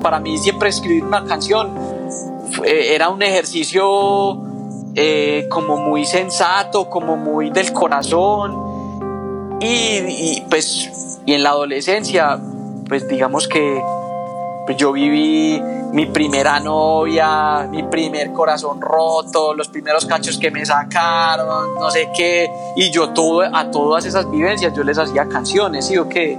para mí siempre escribir una canción era un ejercicio eh, como muy sensato, como muy del corazón. Y, pues, y en la adolescencia, pues digamos que pues yo viví mi primera novia, mi primer corazón roto, los primeros cachos que me sacaron, no sé qué, y yo todo, a todas esas vivencias yo les hacía canciones, ¿sí o qué?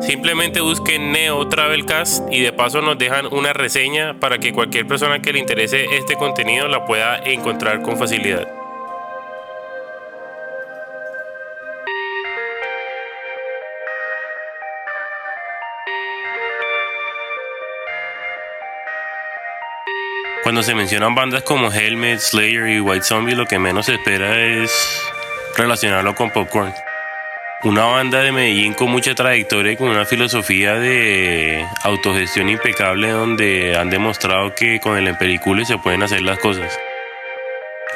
Simplemente busquen Neo Travelcast y de paso nos dejan una reseña para que cualquier persona que le interese este contenido la pueda encontrar con facilidad. Cuando se mencionan bandas como Helmet, Slayer y White Zombie, lo que menos se espera es relacionarlo con Popcorn. Una banda de Medellín con mucha trayectoria y con una filosofía de autogestión impecable donde han demostrado que con el empericule se pueden hacer las cosas.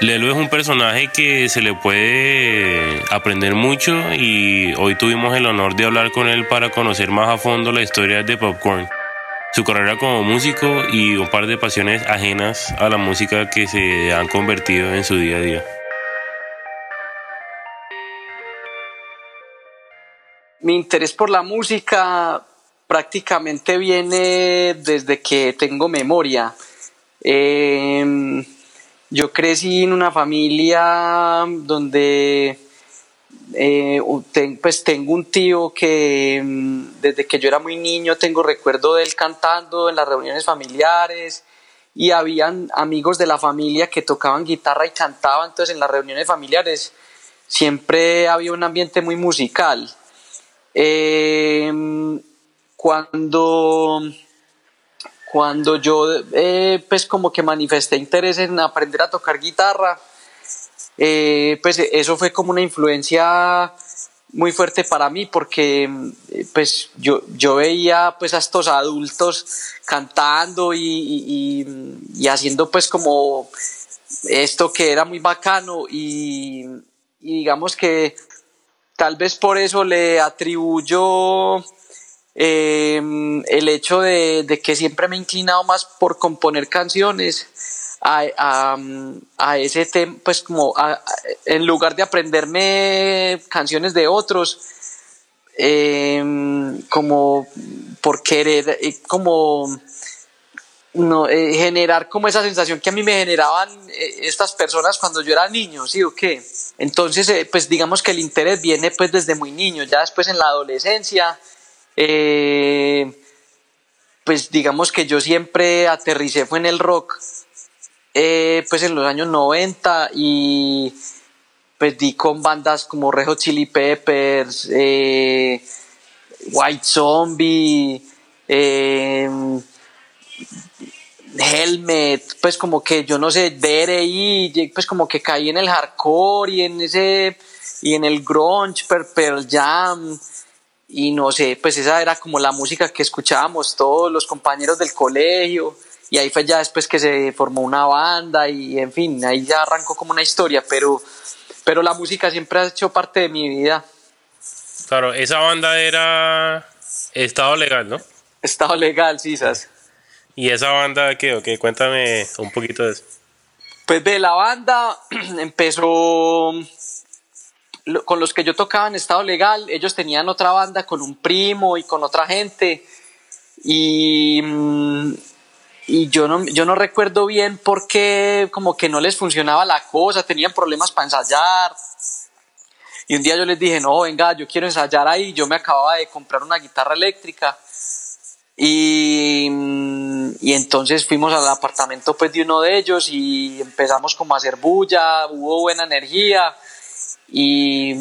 Lelo es un personaje que se le puede aprender mucho y hoy tuvimos el honor de hablar con él para conocer más a fondo la historia de Popcorn, su carrera como músico y un par de pasiones ajenas a la música que se han convertido en su día a día. Mi interés por la música prácticamente viene desde que tengo memoria. Em, yo crecí en una familia donde eh, pues tengo un tío que em, desde que yo era muy niño tengo recuerdo de él cantando en las reuniones familiares y habían amigos de la familia que tocaban guitarra y cantaban, entonces en las reuniones familiares siempre había un ambiente muy musical. Em, cuando, cuando yo eh, pues como que manifesté interés en aprender a tocar guitarra, eh, pues eso fue como una influencia muy fuerte para mí porque pues yo, yo veía pues a estos adultos cantando y, y, haciendo pues como esto que era muy bacano y digamos que Tal vez por eso le atribuyo em, el hecho de, que siempre me he inclinado más por componer canciones a, ese tema, pues como en lugar de aprenderme canciones de otros, em, como por querer, eh, como no, eh, generar como esa sensación que a mí me generaban eh, estas personas cuando yo era niño, ¿sí o qué? Entonces, eh, pues digamos que el interés viene pues desde muy niño, ya después en la adolescencia, pues digamos que yo siempre aterricé fue en el rock, pues en los años 90 y pues di con bandas como Rejo Chili Peppers, White Zombie, Helmet, pues como que yo no sé, DRI, pues como que caí en el hardcore y en ese y en el grunge, Pearl Jam y no sé, pues esa era como la música que escuchábamos todos los compañeros del colegio y ahí fue ya después que se formó una banda y en fin, ahí ya arrancó como una historia, pero pero la música siempre ha hecho parte de mi vida. Claro, esa banda era Estado Legal, ¿no? Estado Legal, sí, ¿sabes? ¿Y esa banda qué? Ok, cuéntame un poquito de eso. Pues de la banda empezó con los que yo tocaba en estado legal, ellos tenían otra banda con un primo y con otra gente y, mm, y yo, no, yo no recuerdo bien por qué como que no les funcionaba la cosa, tenían problemas para ensayar y un día yo les dije, no, venga, yo quiero ensayar ahí, yo me acababa de comprar una guitarra eléctrica y, y, entonces fuimos al apartamento pues de uno de ellos y empezamos como a hacer bulla, hubo buena energía y,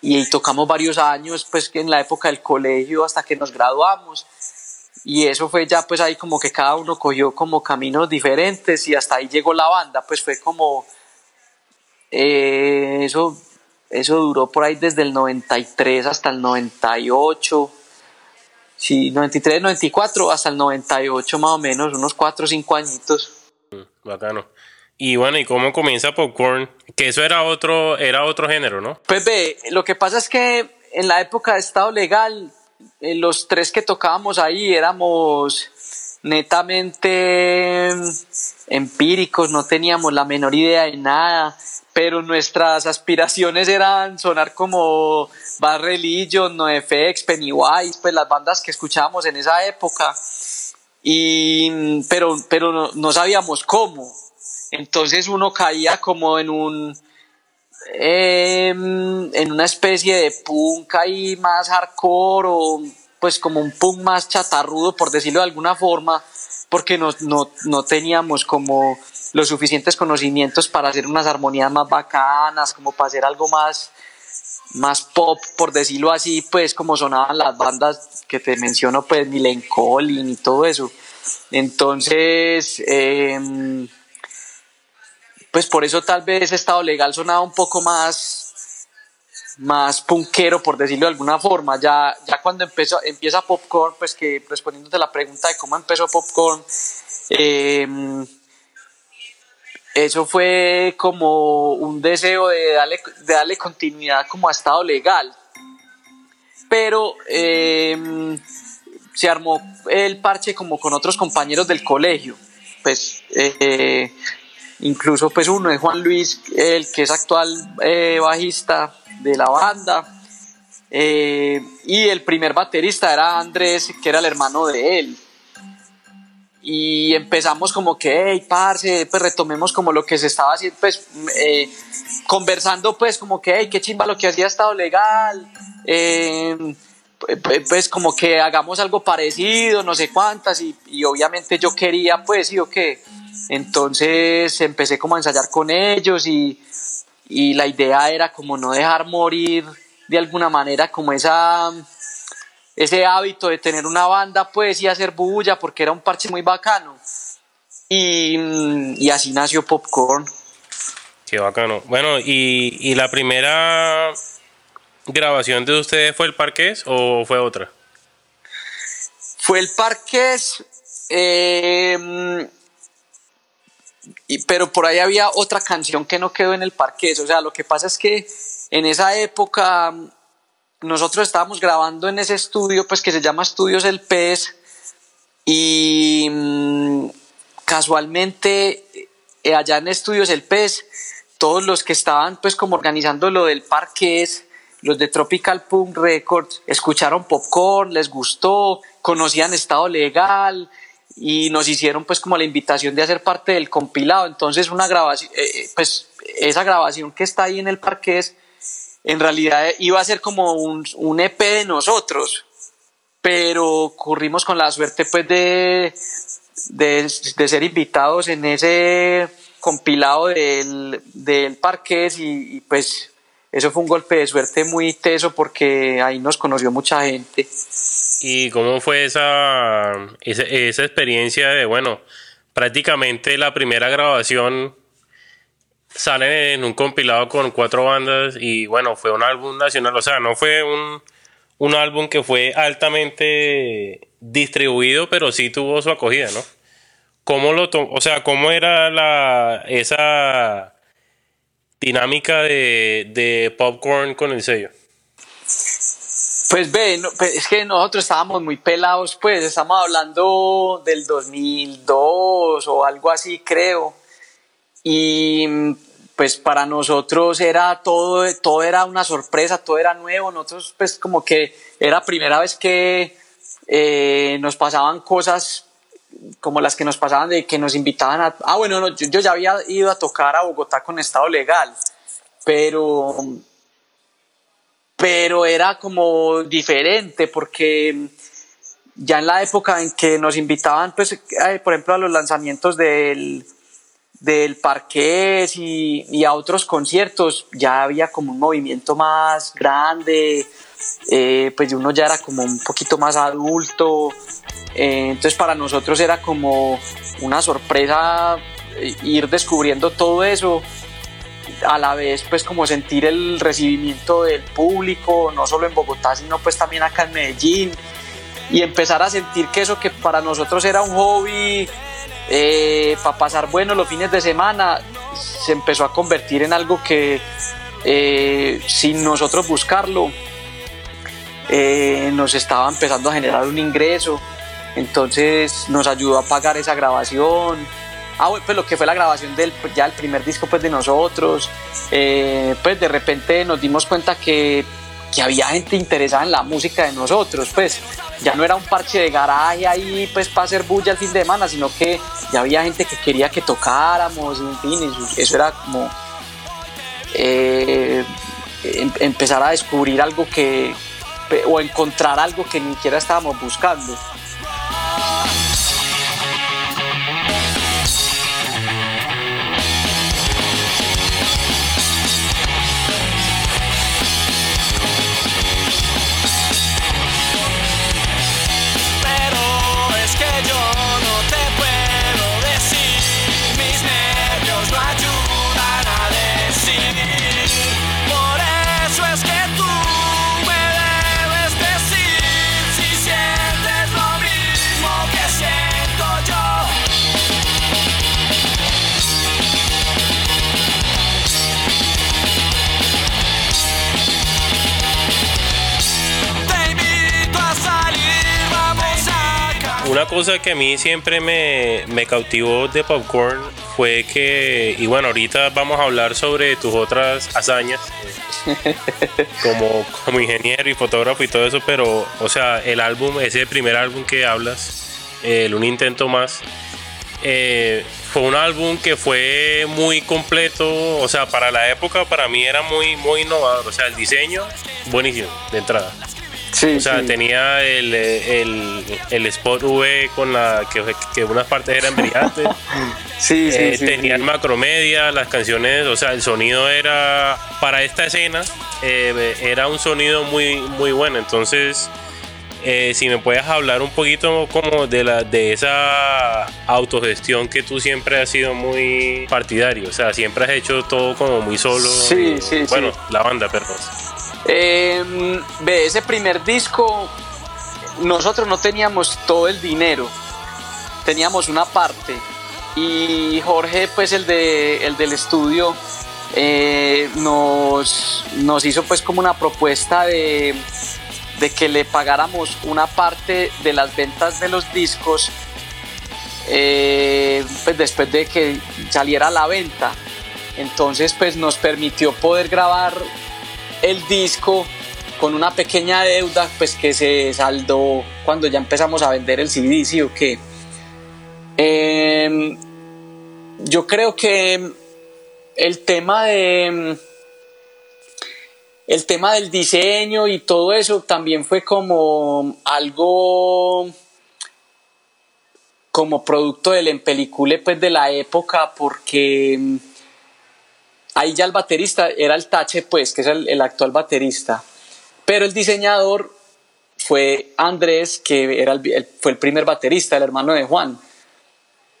y tocamos varios años pues en la época del colegio hasta que nos graduamos. Y eso fue ya pues ahí como que cada uno cogió como caminos diferentes y hasta ahí llegó la banda, pues fue como eh, eso, eso duró por ahí desde el 93 hasta el 98, sí, 93, 94 hasta el 98 más o menos, unos 4 o 5 añitos. Mm, bacano. Y bueno, ¿y cómo comienza Popcorn? Que eso era otro, era otro género, ¿no? Pues ve, lo que pasa es que en la época de Estado Legal eh, los tres que tocábamos ahí éramos netamente empíricos, no teníamos la menor idea de nada, pero nuestras aspiraciones eran sonar como Bad Religion, NoFX, Pennywise, pues las bandas que escuchábamos en esa época, y, pero, pero no, no sabíamos cómo. Entonces uno caía como en un Em, en una especie de punk ahí más hardcore o pues como un punk más chatarrudo por decirlo de alguna forma porque no, no, no teníamos como los suficientes conocimientos para hacer unas armonías más bacanas como para hacer algo más más pop por decirlo así pues como sonaban las bandas que te menciono pues Milen Collin y todo eso. Entonces eh, pues por eso tal vez Estado Legal sonaba un poco más, más punkero, por decirlo de alguna forma. Ya, ya cuando empezó, empieza Popcorn, pues que respondiéndote la pregunta de cómo empezó Popcorn, em, eso fue como un deseo de darle, de darle continuidad como a Estado Legal. Pero em, se armó el parche como con otros compañeros del colegio. Pues eh, Incluso pues uno es Juan Luis, el que es actual eh, bajista de la banda. Eh, y el primer baterista era Andrés, que era el hermano de él. Y empezamos como que, hey, parce, pues retomemos como lo que se estaba haciendo, pues eh, conversando pues como que, hey, qué chimba lo que hacía estado legal. pues como que hagamos algo parecido, no sé cuántas, y, y obviamente yo quería, pues, sí o qué, entonces empecé como a ensayar con ellos y, la idea era como no dejar morir de alguna manera como esa ese hábito de tener una banda pues y hacer bulla porque era un parche muy bacano y, así nació Popcorn. Qué bacano. Bueno, y, y, la primera grabación de ustedes fue el Parqués o fue otra? Fue el Parqués. Eh, pero por ahí había otra canción que no quedó en el parqués. O sea, lo que pasa es que en esa época mm, nosotros estábamos grabando en ese estudio, pues que se llama Estudios El Pez, y mm, casualmente eh, allá en Estudios El Pez, todos los que estaban pues como organizando lo del parqués, los de Tropical Punk Records, escucharon Popcorn, les gustó, conocían Estado Legal, y nos hicieron pues como la invitación de hacer parte del compilado. Entonces una grabación, eh, eh, pues esa grabación que está ahí en el parqués, en realidad iba a ser como un, un EP de nosotros, pero corrimos con la suerte pues de, de, ser invitados en ese compilado del, del parqués y, y pues eso fue un golpe de suerte muy teso porque ahí nos conoció mucha gente. ¿Y cómo fue esa, esa, experiencia de, bueno, prácticamente la primera grabación sale en un compilado con cuatro bandas y bueno, fue un álbum nacional, o sea, no fue un, un álbum que fue altamente distribuido, pero sí tuvo su acogida, ¿no? ¿Cómo lo o sea, cómo era la esa dinámica de, de popcorn con el sello? Pues ve, pues, es que nosotros estábamos muy pelados, pues estamos hablando del 2002 o algo así, creo. Y pues para nosotros era todo, todo era una sorpresa, todo era nuevo. Nosotros pues como que era primera vez que eh, nos pasaban cosas como las que nos pasaban de que nos invitaban a... Ah, bueno, yo, yo ya había ido a tocar a Bogotá con estado legal, pero pero era como diferente porque ya en la época en que nos invitaban, pues, por ejemplo, a los lanzamientos del, del parqués y, a otros conciertos ya había como un movimiento más grande, eh, pues uno ya era como un poquito más adulto, eh, entonces para nosotros era como una sorpresa eh, ir descubriendo todo eso, a la vez pues como sentir el recibimiento del público, no solo en Bogotá, sino pues también acá en Medellín, y empezar a sentir que eso que para nosotros era un hobby, eh, para pasar bueno los fines de semana, se empezó a convertir en algo que eh, sin nosotros buscarlo eh, nos estaba empezando a generar un ingreso. Entonces nos ayudó a pagar esa grabación. Ah, pues lo que fue la grabación del ya el primer disco pues de nosotros. pues de repente nos dimos cuenta que que había gente interesada en la música de nosotros, pues ya no era un parche de garaje ahí pues para hacer bulla el fin de semana, sino que ya había gente que quería que tocáramos, en fin, eso, era como eh, em, empezar a descubrir algo que, o encontrar algo que ni siquiera estábamos buscando. Una cosa que a mí siempre me, me, cautivó de Popcorn fue que, y bueno, ahorita vamos a hablar sobre tus otras hazañas como, como ingeniero y fotógrafo y todo eso, pero, o sea, el álbum, ese primer álbum que hablas, el Un Intento Más, eh, fue un álbum que fue muy completo, o sea, para la época para mí era muy, muy innovador, o sea, el diseño, buenísimo, de entrada o sea, tenía el, el, el, Spot V con la que, que unas partes eran brillantes. sí, eh, sí, Tenía el macromedia, las canciones, o sea, el sonido era para esta escena eh, era un sonido muy muy bueno. Entonces, eh, si me puedes hablar un poquito como de la de esa autogestión que tú siempre has sido muy partidario, o sea, siempre has hecho todo como muy solo. Sí, sí, bueno, la banda, perdón. Eh, ese primer disco, nosotros no teníamos todo el dinero, teníamos una parte. Y Jorge, pues el, de, el del estudio, eh, nos, nos hizo pues como una propuesta de, de que le pagáramos una parte de las ventas de los discos eh, pues después de que saliera a la venta. Entonces pues nos permitió poder grabar el disco con una pequeña deuda pues que se saldó cuando ya empezamos a vender el CD, ¿sí o qué? Em, yo creo que el tema de el tema del diseño y todo eso también fue como algo como producto del empelicule pues de la época porque ahí ya el baterista era el Tache, pues, que es el, actual baterista. Pero el diseñador fue Andrés, que era el, fue el primer baterista, el hermano de Juan.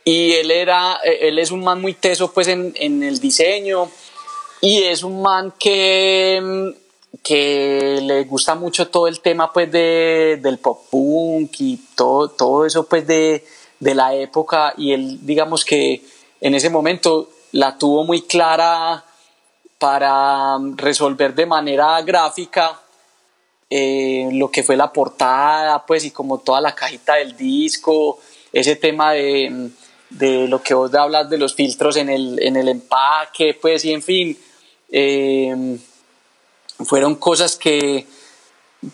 Y él, era, él es un man muy teso pues en, el diseño y es un man que, que le gusta mucho todo el tema pues de, del pop punk y todo, todo eso pues de, de la época y él digamos que en ese momento la tuvo muy clara para resolver de manera gráfica eh, lo que fue la portada, pues, y como toda la cajita del disco, ese tema de, de lo que vos hablas de los filtros en el, en el empaque, pues, y en fin, eh, fueron cosas que,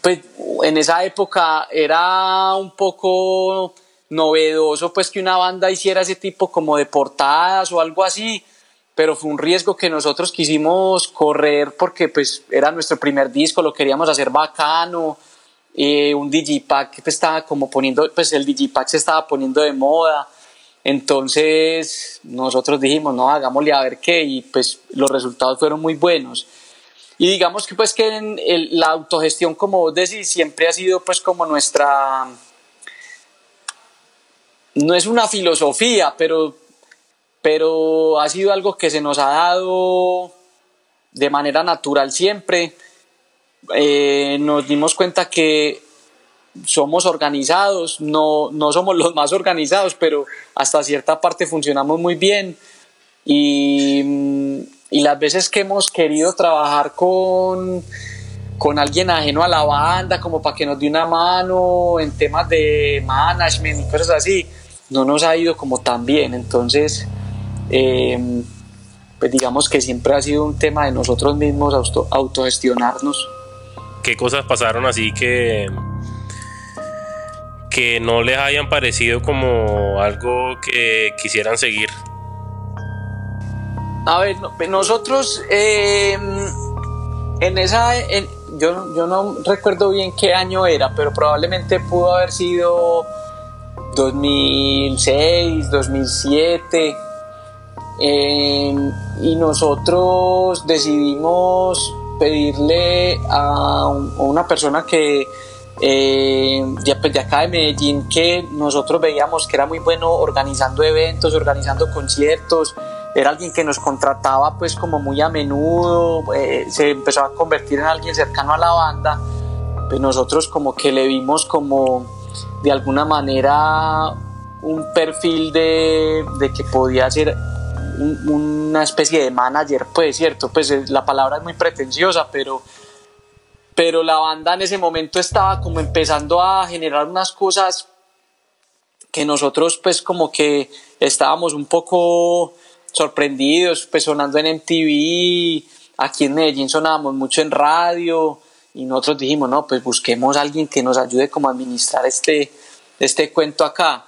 pues, en esa época era un poco novedoso, pues, que una banda hiciera ese tipo como de portadas o algo así, pero fue un riesgo que nosotros quisimos correr porque pues era nuestro primer disco, lo queríamos hacer bacano, eh, un digipack que estaba como poniendo, pues el digipack se estaba poniendo de moda, Entonces nosotros dijimos, no, hagámosle a ver qué, y pues los resultados fueron muy buenos. Y digamos que pues que la autogestión, como vos decís, siempre ha sido pues como nuestra, no es una filosofía, pero, pero ha sido algo que se nos ha dado de manera natural siempre. Eh, nos dimos cuenta que somos organizados, no, no somos los más organizados, pero hasta cierta parte funcionamos muy bien. Y y las veces que hemos querido trabajar con, con alguien ajeno a la banda, como para que nos dé una mano en temas de management y cosas así, no nos ha ido como tan bien. Entonces, em, pues digamos que siempre ha sido un tema de nosotros mismos auto, autogestionarnos. ¿Qué cosas pasaron así que, que no les hayan parecido como algo que quisieran seguir? A ver, nosotros em, en esa, yo, yo no recuerdo bien qué año era, pero probablemente pudo haber sido 2006, 2007. Em, y nosotros decidimos pedirle a, una persona que eh, pues, de, acá de Medellín que nosotros veíamos que era muy bueno organizando eventos, organizando conciertos, era alguien que nos contrataba pues como muy a menudo, eh, se empezó a convertir en alguien cercano a la banda, pues nosotros como que le vimos como de alguna manera un perfil de, de que podía ser una especie de manager, pues cierto, pues eh, la palabra es muy pretenciosa, pero, pero la banda en ese momento estaba como empezando a generar unas cosas que nosotros pues como que estábamos un poco sorprendidos, pues sonando en MTV, aquí en Medellín sonábamos mucho en radio y nosotros dijimos, no, pues busquemos a alguien que nos ayude como a administrar este, este cuento acá.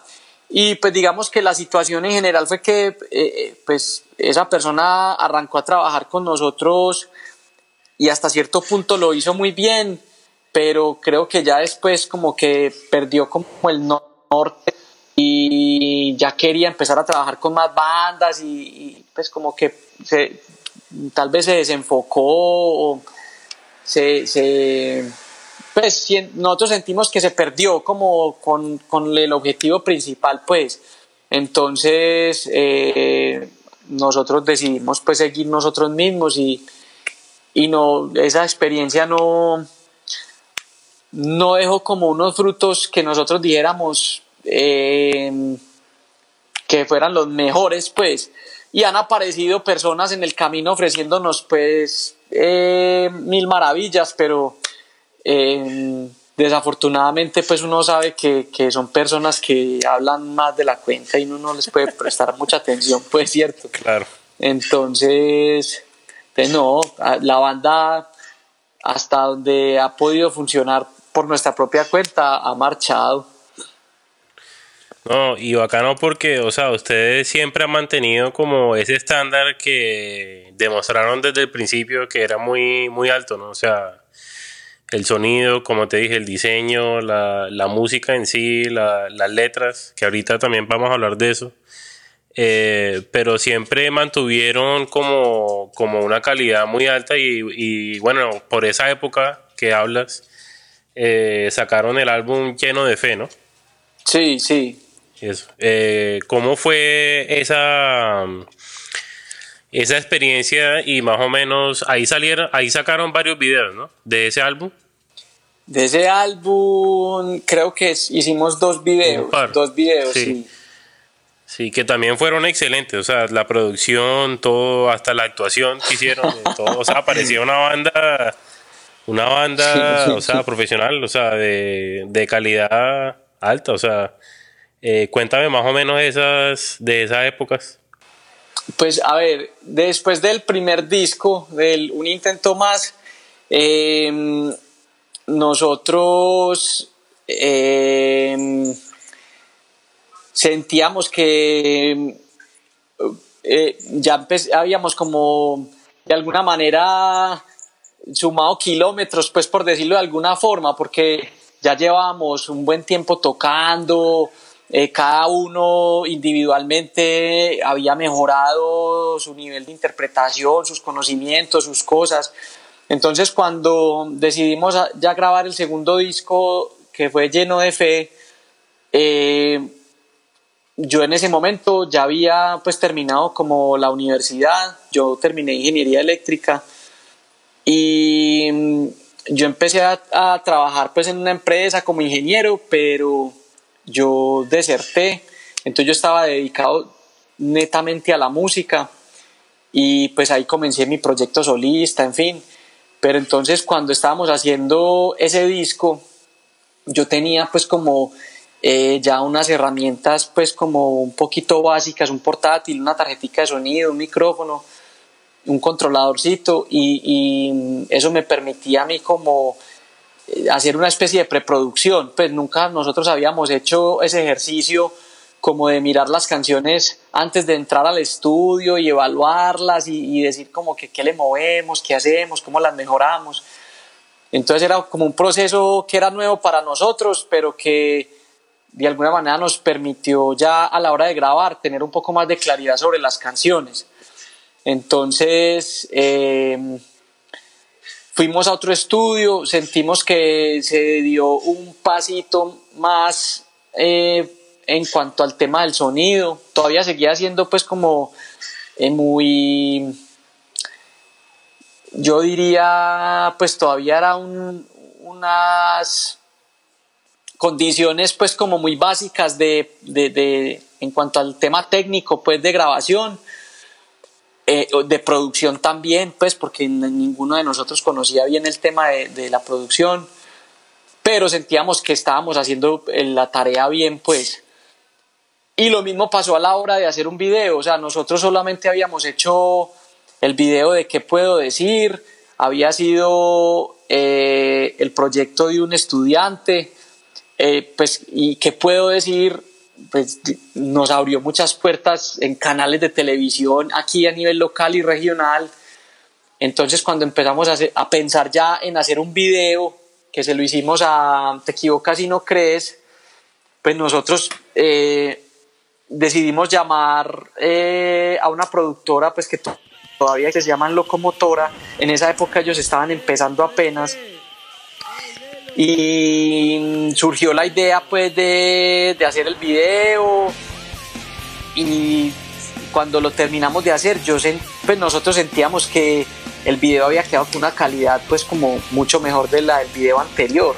Y pues digamos que la situación en general fue que eh, eh, pues esa persona arrancó a trabajar con nosotros y hasta cierto punto lo hizo muy bien, pero creo que ya después como que perdió como el norte y ya quería empezar a trabajar con más bandas y, pues como que se, tal vez se desenfocó o se, pues nosotros sentimos que se perdió como con, con el objetivo principal pues. Entonces eh, nosotros decidimos pues seguir nosotros mismos y, y no esa experiencia no no dejó como unos frutos que nosotros dijéramos eh, que fueran los mejores, pues, y han aparecido personas en el camino ofreciéndonos, pues, eh, mil maravillas, pero eh, desafortunadamente, pues, uno sabe que, que, son personas que hablan más de la cuenta y uno no les puede prestar mucha atención, pues, cierto. Claro. Entonces, pues no, la banda hasta donde ha podido funcionar por nuestra propia cuenta ha marchado. No, y bacano porque, o sea, ustedes siempre han mantenido como ese estándar que demostraron desde el principio que era muy, muy alto, ¿no? O sea, el sonido, como te dije, el diseño, la, la música en sí, las letras, que ahorita también vamos a hablar de eso. Eh, pero siempre mantuvieron como, como una calidad muy alta y, bueno, por esa época que hablas, eh, sacaron el álbum lleno de fe, ¿no? Sí, sí, eso. Eh, ¿Cómo fue esa, esa experiencia y más o menos ahí salieron, ahí sacaron varios videos, ¿no? De ese álbum. De ese álbum creo que hicimos dos videos, dos videos, sí. sí. que también fueron excelentes, o sea, la producción, todo, hasta la actuación que hicieron, todo, o sea, parecía una banda, una banda, o sea, profesional, o sea, de, de calidad alta, o sea, eh, cuéntame más o menos esas, de esas épocas. Pues a ver, después del primer disco, del Un Intento Más, em, nosotros em, sentíamos que eh, ya habíamos como de alguna manera sumado kilómetros, pues por decirlo de alguna forma, porque ya llevábamos un buen tiempo tocando, eh, cada uno individualmente había mejorado su nivel de interpretación, sus conocimientos, sus cosas. Entonces cuando decidimos ya grabar el segundo disco, que fue lleno de fe, eh, yo en ese momento ya había pues terminado como la universidad, yo terminé ingeniería eléctrica y mm, yo empecé a, a trabajar pues en una empresa como ingeniero, pero yo deserté, entonces yo estaba dedicado netamente a la música y pues ahí comencé mi proyecto solista, en fin. Pero entonces cuando estábamos haciendo ese disco, yo tenía pues como eh, ya unas herramientas pues como un poquito básicas, un portátil, una tarjetita de sonido, un micrófono, un controladorcito y, eso me permitía a mí como hacer una especie de preproducción, pues nunca nosotros habíamos hecho ese ejercicio como de mirar las canciones antes de entrar al estudio y evaluarlas y, decir como que qué le movemos, qué hacemos, cómo las mejoramos. Entonces era como un proceso que era nuevo para nosotros, pero que de alguna manera nos permitió ya a la hora de grabar tener un poco más de claridad sobre las canciones. Entonces, eh, Fuimos a otro estudio, sentimos que se dio un pasito más eh, en cuanto al tema del sonido. Todavía seguía siendo pues como eh, muy, yo diría, pues todavía era unas condiciones pues como muy básicas de, de, en cuanto al tema técnico pues de grabación eh, de producción también, pues porque ninguno de nosotros conocía bien el tema de, la producción, pero sentíamos que estábamos haciendo eh, la tarea bien, pues. Y lo mismo pasó a la hora de hacer un video, o sea, nosotros solamente habíamos hecho el video de qué puedo decir, había sido eh, el proyecto de un estudiante, pues, y qué puedo decir, pues, nos abrió muchas puertas en canales de televisión aquí a nivel local y regional. Entonces cuando empezamos a, pensar ya en hacer un video, que se lo hicimos a Te equivocas y no crees, pues nosotros eh, decidimos llamar eh, a una productora pues que todavía se llaman Locomotora. En esa época ellos estaban empezando apenas y surgió la idea pues de, hacer el video. Y cuando lo terminamos de hacer yo pues nosotros sentíamos que el video había quedado con una calidad pues como mucho mejor de la del video anterior.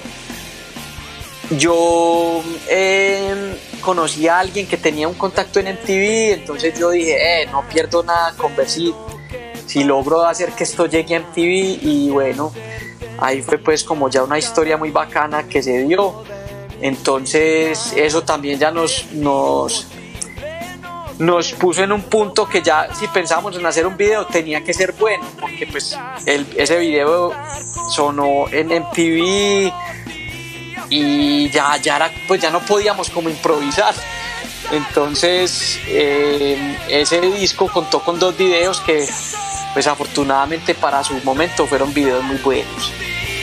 Yo em, conocí a alguien que tenía un contacto en MTV entonces yo dije eh, no pierdo nada con ver si logro hacer que esto llegue a MTV y bueno ahí fue pues como ya una historia muy bacana que se dio. Entonces eso también ya nos, nos, nos puso en un punto que ya si pensábamos en hacer un video tenía que ser bueno, porque pues ese video sonó en MTV y ya, ya, pues ya no podíamos como improvisar. Entonces eh, ese disco contó con dos videos que pues afortunadamente para su momento fueron videos muy buenos.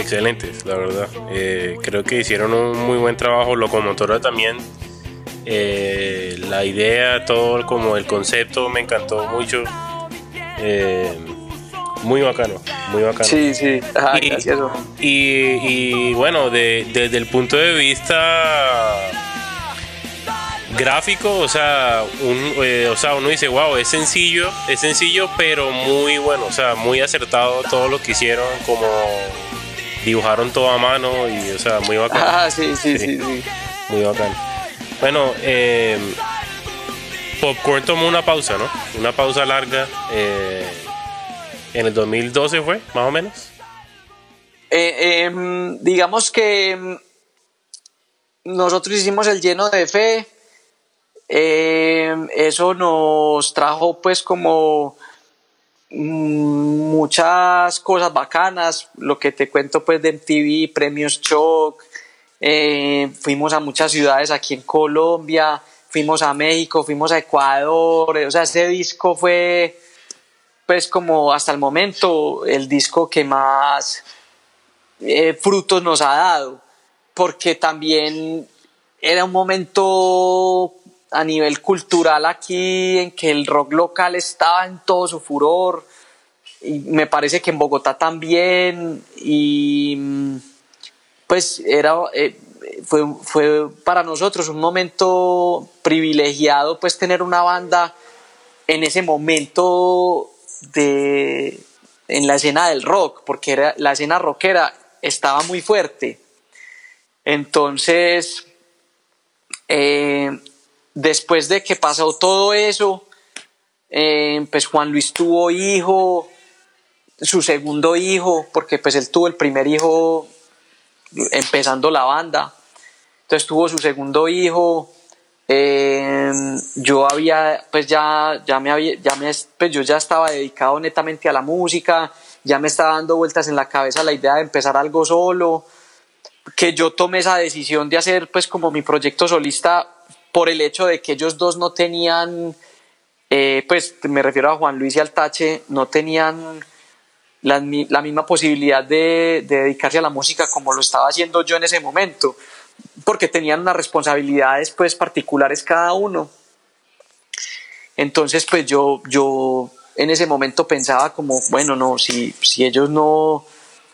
excelentes, la verdad. Eh, creo que hicieron un muy buen trabajo. Locomotora también. Eh, la idea, todo como el concepto me encantó mucho. Eh, muy bacano, muy bacano. Sí, sí, y, Y, bueno, desde el punto de vista gráfico, o sea, o sea, uno dice, wow, es sencillo, es sencillo, pero muy bueno, o sea, muy acertado todo lo que hicieron, como dibujaron todo a mano y, o sea, muy bacán. Ah, sí, sí, sí, sí. Muy bacán. Bueno, eh, Popcorn tomó una pausa, ¿no? Una pausa larga. Eh, en el 2012 fue, más o menos. Eh, em, digamos que em, nosotros hicimos el lleno de fe eh, eso nos trajo pues como muchas cosas bacanas, lo que te cuento pues de MTV, premios Choc, eh, fuimos a muchas ciudades aquí en Colombia, fuimos a México, fuimos a Ecuador, o sea, ese disco fue pues como hasta el momento el disco que más eh, frutos nos ha dado, porque también era un momento a nivel cultural aquí en que el rock local estaba en todo su furor y me parece que en Bogotá también y pues era eh, fue, fue para nosotros un momento privilegiado pues tener una banda en ese momento de en la escena del rock porque era, la escena rockera estaba muy fuerte. Entonces eh, después de que pasó todo eso, eh, pues Juan Luis tuvo hijo, su segundo hijo, porque pues él tuvo el primer hijo empezando la banda, entonces tuvo su segundo hijo, eh, yo había, pues ya, ya me había, ya me, pues yo ya estaba dedicado netamente a la música, ya me estaba dando vueltas en la cabeza la idea de empezar algo solo, que yo tomé esa decisión de hacer pues como mi proyecto solista por el hecho de que ellos dos no tenían, eh, pues me refiero a Juan Luis y Altache, no tenían la, misma posibilidad de, dedicarse a la música como lo estaba haciendo yo en ese momento, porque tenían unas responsabilidades pues particulares cada uno. Entonces pues yo, yo en ese momento pensaba como, bueno, no, si, si ellos no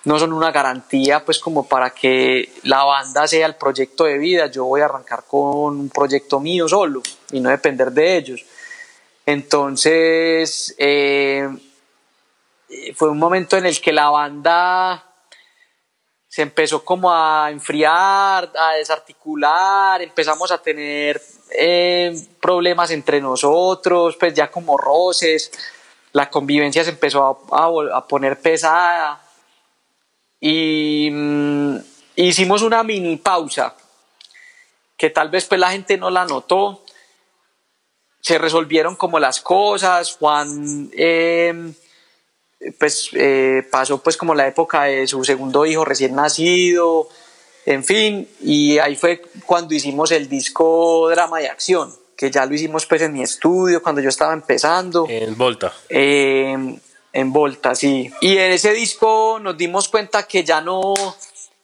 no son una garantía pues como para que la banda sea el proyecto de vida. Yo voy a arrancar con un proyecto mío solo y no depender de ellos. Entonces eh, fue un momento en el que la banda se empezó como a enfriar, a desarticular, empezamos a tener eh, problemas entre nosotros, pues ya como roces, la convivencia se empezó a, a poner pesada y mm, hicimos una mini pausa que tal vez pues la gente no la notó. Se resolvieron como las cosas. Juan em, pues eh, pasó pues como la época de su segundo hijo recién nacido, en fin, y ahí fue cuando hicimos el disco Drama y Acción, que ya lo hicimos pues en mi estudio cuando yo estaba empezando. En Volta. Eh, en Volta, sí. Y en ese disco nos dimos cuenta que ya no,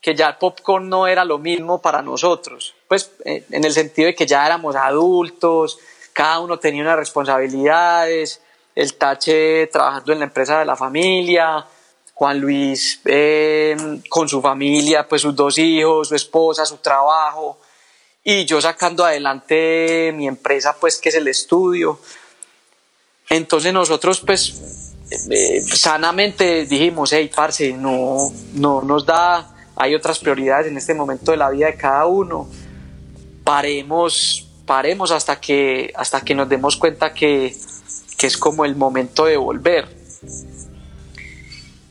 que ya el popcorn no era lo mismo para nosotros. Pues eh, en el sentido de que ya éramos adultos, cada uno tenía unas responsabilidades, el Tache trabajando en la empresa de la familia, Juan Luis eh, con su familia, pues sus dos hijos, su esposa, su trabajo, y yo sacando adelante mi empresa, pues que es el estudio. Entonces nosotros pues eh, sanamente dijimos, hey, parce, no, no nos da, hay otras prioridades en este momento de la vida de cada uno, paremos, paremos hasta que, hasta que nos demos cuenta que, que es como el momento de volver.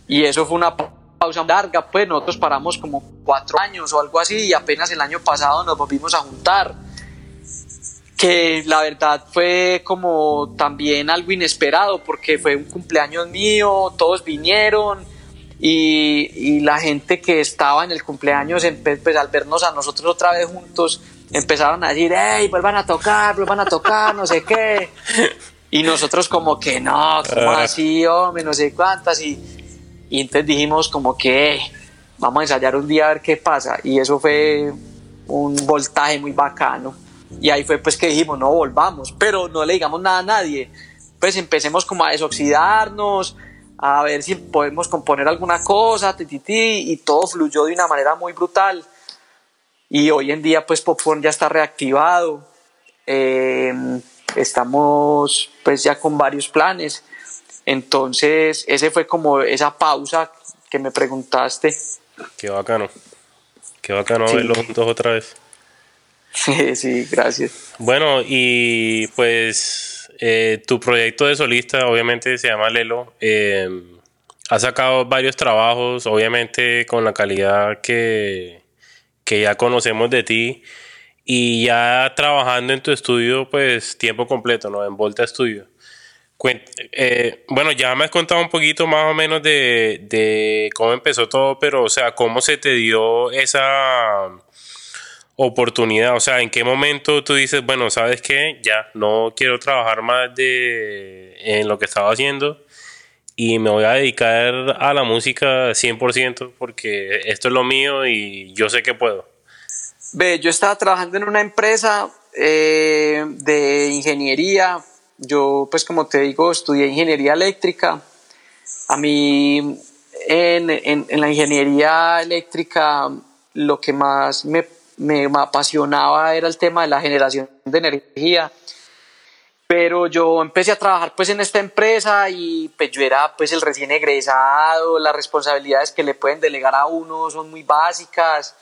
Y eso fue una pausa larga, pues nosotros paramos como cuatro años o algo así y apenas el año pasado nos volvimos a juntar que la verdad fue como también algo inesperado porque fue un cumpleaños mío, todos vinieron y, la gente que estaba en el cumpleaños, pues al vernos a nosotros otra vez juntos, empezaron a decir, hey, vuelvan a tocar, vuelvan a tocar, no sé qué. Y nosotros como que no, como ah. así, hombre, no sé cuántas. Y, y entonces dijimos como que vamos a ensayar un día a ver qué pasa. Y eso fue un voltaje muy bacano. Y ahí fue pues que dijimos, no, volvamos, pero no le digamos nada a nadie. Pues empecemos como a desoxidarnos, a ver si podemos componer alguna cosa, y todo fluyó de una manera muy brutal. Y hoy en día pues Popcorn ya está reactivado. Eh, estamos pues ya con varios planes. Entonces, ese fue como esa pausa que me preguntaste. Qué bacano. Qué bacano verlos juntos otra vez. Sí, gracias. Bueno, y pues eh, tu proyecto de solista obviamente se llama Lelo. Eh, has sacado varios trabajos, obviamente con la calidad que, que ya conocemos de ti. y ya trabajando en tu estudio, pues tiempo completo, ¿no? En Volta Studio. Eh, bueno, ya me has contado un poquito más o menos de, de cómo empezó todo, pero, o sea, cómo se te dio esa oportunidad? O sea, ¿en qué momento tú dices, bueno, sabes qué, ya no quiero trabajar más de, en lo que estaba haciendo y me voy a dedicar a la música 100% porque esto es lo mío y yo sé que puedo? Ve, yo estaba trabajando en una empresa eh, de ingeniería. Yo, pues como te digo, estudié ingeniería eléctrica. A mí en, en, en la ingeniería eléctrica lo que más me me apasionaba era el tema de la generación de energía. Pero yo empecé a trabajar pues en esta empresa y pues yo era pues el recién egresado, las responsabilidades que le pueden delegar a uno son muy básicas.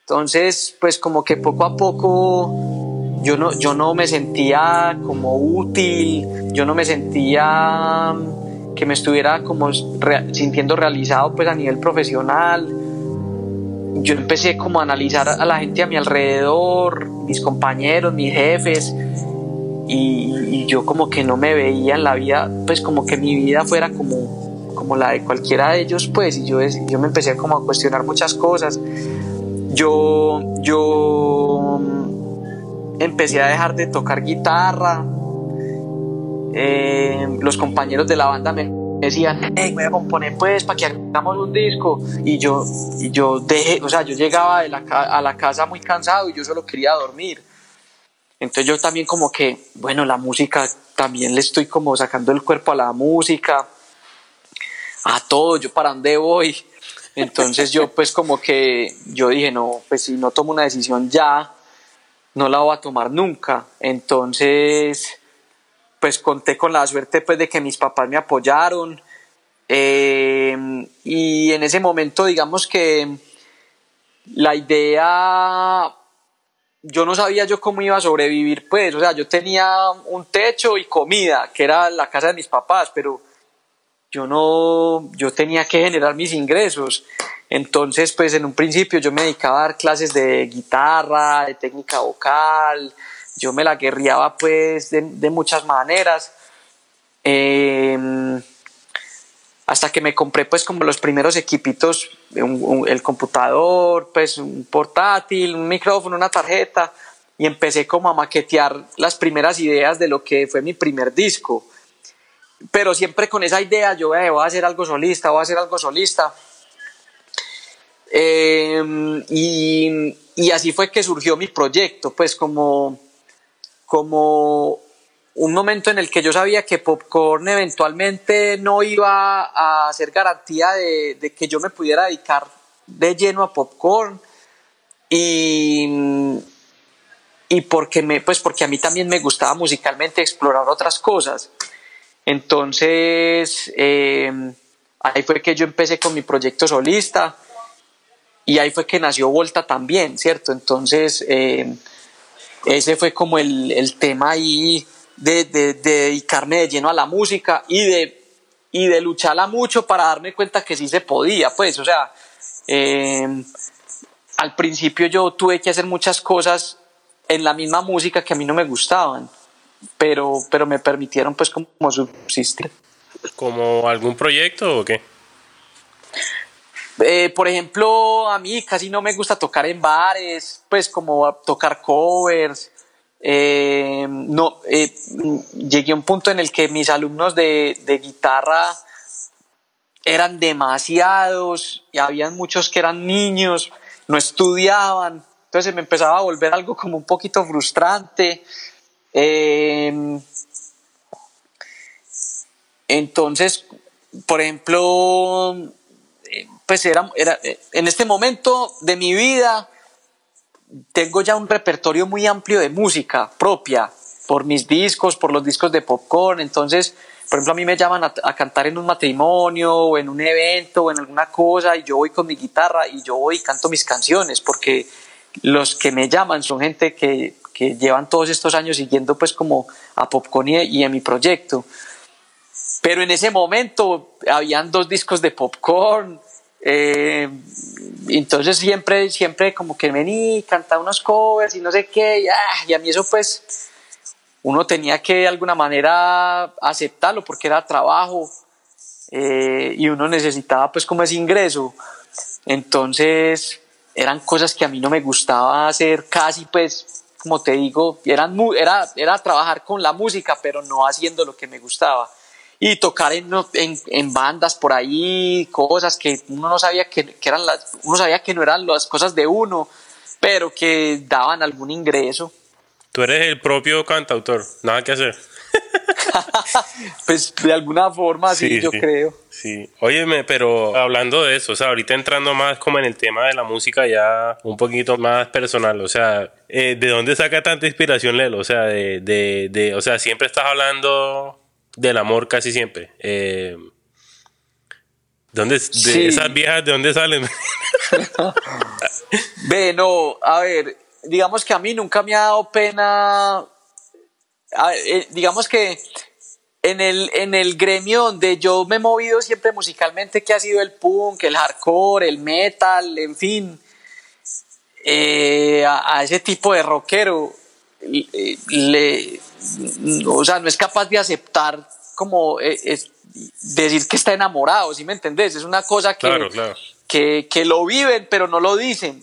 Entonces pues como que poco a poco yo no, yo no me sentía como útil, yo no me sentía que me estuviera como sintiendo realizado pues a nivel profesional yo empecé como a analizar a la gente a mi alrededor, mis compañeros, mis jefes, y, yo como que no me veía en la vida, pues como que mi vida fuera como, como la de cualquiera de ellos, pues, y yo, yo me empecé como a cuestionar muchas cosas. Yo, yo empecé a dejar de tocar guitarra, eh, los compañeros de la banda me decían, hey, voy a componer pues para que hagamos un disco. Y yo, y yo dejé, o sea, yo llegaba de la, a la casa muy cansado y yo solo quería dormir. Entonces yo también como que, bueno, la música, también le estoy como sacando el cuerpo a la música, a todo, yo para dónde voy. Entonces yo pues como que, yo dije, no, pues si no tomo una decisión ya, no la voy a tomar nunca. Entonces pues conté con la suerte pues de que mis papás me apoyaron eh, y en ese momento digamos que la idea yo no sabía yo cómo iba a sobrevivir pues o sea yo tenía un techo y comida que era la casa de mis papás pero yo no yo tenía que generar mis ingresos. Entonces pues en un principio yo me dedicaba a dar clases de guitarra de técnica vocal yo me la guerreaba pues de, muchas maneras. Em, hasta que me compré pues como los primeros equipitos, el computador, pues un portátil, un micrófono, una tarjeta y empecé como a maquetear las primeras ideas de lo que fue mi primer disco. Pero siempre con esa idea, yo voy a hacer algo solista, voy a hacer algo solista. Em, y, y así fue que surgió mi proyecto, pues como como un momento en el que yo sabía que Popcorn eventualmente no iba a ser garantía de, que yo me pudiera dedicar de lleno a Popcorn y, y porque, me, pues porque a mí también me gustaba musicalmente explorar otras cosas. Entonces, eh, ahí fue que yo empecé con mi proyecto solista y ahí fue que nació Volta también, ¿cierto? Entonces, eh, ese fue como el, el tema ahí de, de, dedicarme de lleno a la música y de, y de lucharla mucho para darme cuenta que sí se podía, pues, o sea, em, al principio yo tuve que hacer muchas cosas en la misma música que a mí no me gustaban, pero, pero me permitieron pues como subsistir. ¿Como algún proyecto o qué? Eh, por ejemplo, a mí casi no me gusta tocar en bares, pues como tocar covers. Eh, no, eh, llegué a un punto en el que mis alumnos de, de, guitarra eran demasiados y habían muchos que eran niños, no estudiaban, entonces me empezaba a volver algo como un poquito frustrante. entonces, por ejemplo, pues era, era, en este momento de mi vida tengo ya un repertorio muy amplio de música propia, por mis discos, por los discos de popcorn, entonces, por ejemplo, a mí me llaman a, cantar en un matrimonio o en un evento o en alguna cosa y yo voy con mi guitarra y yo voy y canto mis canciones, porque los que me llaman son gente que, que llevan todos estos años siguiendo pues como a Popcorn y, y a mi proyecto. Pero en ese momento habían dos discos de Popcorn, Eh, entonces siempre, siempre como que vení, cantaba unos covers y no sé qué, y, ah, y a mí eso pues uno tenía que de alguna manera aceptarlo porque era trabajo eh, y uno necesitaba pues como ese ingreso. Entonces eran cosas que a mí no me gustaba hacer casi pues como te digo, eran era, era trabajar con la música pero no haciendo lo que me gustaba y tocar en, en, en, bandas por ahí, cosas que uno no sabía que, que, eran las, uno sabía que no eran las cosas de uno, pero que daban algún ingreso. Tú eres el propio cantautor, nada que hacer. pues de alguna forma sí, yo creo. Sí, óyeme, pero hablando de eso, o sea, ahorita entrando más como en el tema de la música ya un poquito más personal, o sea, eh, ¿de dónde saca tanta inspiración Lelo? O sea, de, de, de, o sea, siempre estás hablando del amor casi siempre. Eh, ¿dónde, de esas viejas, ¿de dónde salen? Ve, no, a ver, digamos que a mí nunca me ha dado pena, eh, digamos que en el, en el gremio donde yo me he movido siempre musicalmente, que ha sido el punk, el hardcore, el metal, en fin, eh, a, ese tipo de rockero, le, o sea, no es capaz de aceptar como eh, es, decir que está enamorado, ¿sí me entendés? Es una cosa que, que, que lo viven, pero no lo dicen.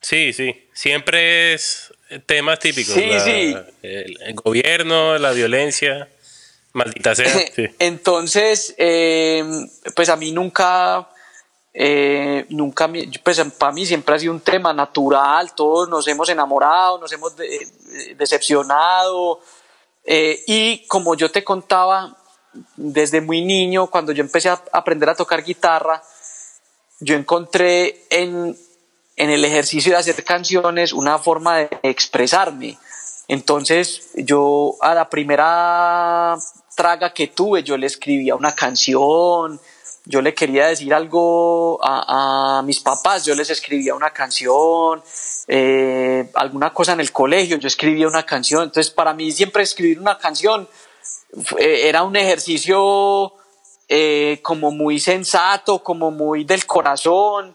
Sí, sí, siempre es temas típicos. Sí, sí. El, gobierno, la violencia, maldita sea. Entonces, eh, pues a mí nunca, eh, nunca, pues para mí siempre ha sido un tema natural, todos nos hemos enamorado, nos hemos decepcionado, eh, y como yo te contaba, desde muy niño, cuando yo empecé a aprender a tocar guitarra, yo encontré en, en el ejercicio de hacer canciones una forma de expresarme. Entonces yo a la primera traga que tuve, yo le escribía una canción, yo le quería decir algo a, mis papás, yo les escribía una canción, eh, alguna cosa en el colegio, yo escribía una canción, entonces para mí siempre escribir una canción era un ejercicio eh, como muy sensato, como muy del corazón.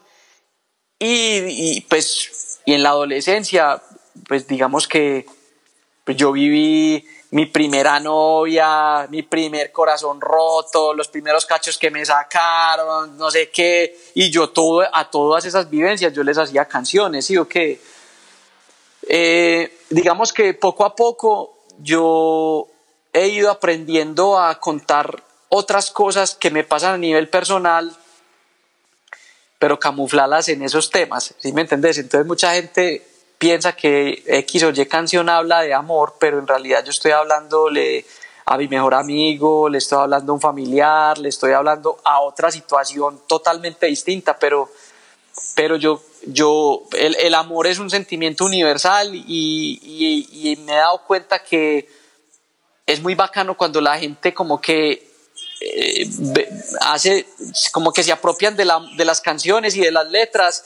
Y, pues y en la adolescencia pues digamos que pues yo viví mi primera novia, mi primer corazón roto, los primeros cachos que me sacaron, no sé qué, y yo todo, a todas esas vivencias yo les hacía canciones, ¿sí o qué? Eh, digamos que poco a poco yo he ido aprendiendo a contar otras cosas que me pasan a nivel personal, pero camuflarlas en esos temas, ¿sí me entendés? Entonces mucha gente piensa que X o Y canción habla de amor, pero en realidad yo estoy hablándole a mi mejor amigo, le estoy hablando a un familiar, le estoy hablando a otra situación totalmente distinta, pero, pero yo, yo el, el amor es un sentimiento universal y, y, me he dado cuenta que es muy bacano cuando la gente como que eh, hace, como que se apropian de, la, de las canciones y de las letras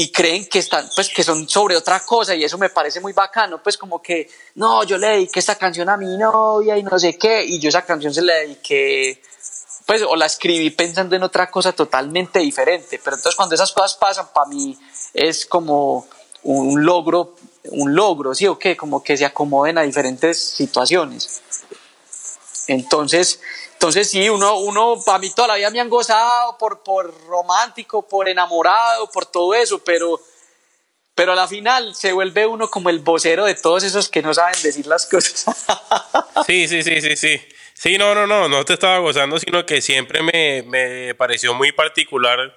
y creen que están pues que son sobre otra cosa y eso me parece muy bacano pues como que no yo le dediqué esta canción a mi novia y no sé qué y yo esa canción se la dediqué pues o la escribí pensando en otra cosa totalmente diferente. Pero entonces cuando esas cosas pasan para mí es como un logro un logro sí o qué como que se acomoden a diferentes situaciones. Entonces entonces sí, uno, uno, para mí toda la vida me han gozado por, por romántico, por enamorado, por todo eso, pero, pero a la final se vuelve uno como el vocero de todos esos que no saben decir las cosas. Sí, sí, sí, sí, sí. Sí, no, no, no, no te estaba gozando, sino que siempre me, me pareció muy particular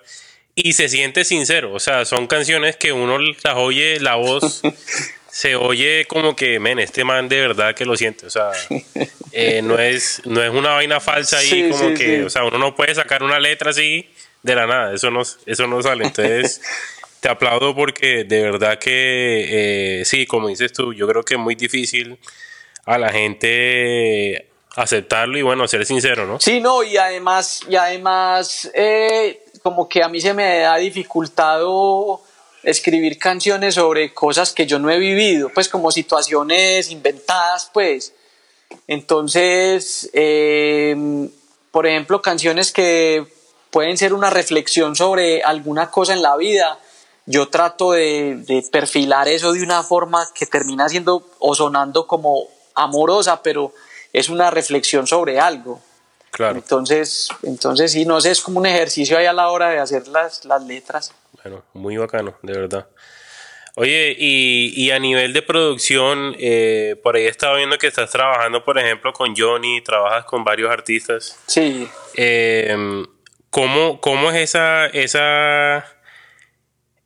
y se siente sincero. O sea, son canciones que uno las oye, la voz se oye como que, men, este man de verdad que lo siente. O sea, eh, no, es, no es una vaina falsa ahí, como que, o sea, uno no puede sacar una letra así de la nada. Eso no, eso no sale. Entonces, te aplaudo porque de verdad que, eh, sí, como dices tú, yo creo que es muy difícil a la gente aceptarlo y bueno, ser sincero, ¿no? Sí, no, y además, y además, eh, como que a mí se me ha dificultado escribir canciones sobre cosas que yo no he vivido, pues como situaciones inventadas, pues. Entonces, eh, por ejemplo, canciones que, pueden ser una reflexión sobre alguna cosa en la vida, yo trato de, perfilar eso de una forma que termina siendo o sonando como amorosa, pero es una reflexión sobre algo. Claro. Entonces, entonces sí, no sé, es como un ejercicio ahí a la hora de hacer las, las letras. Bueno, muy bacano, de verdad. Oye, y, a nivel de producción, eh, por ahí he estado viendo que estás trabajando, por ejemplo, con Johnny, trabajas con varios artistas. Sí. Eh, ¿cómo, ¿Cómo es esa, esa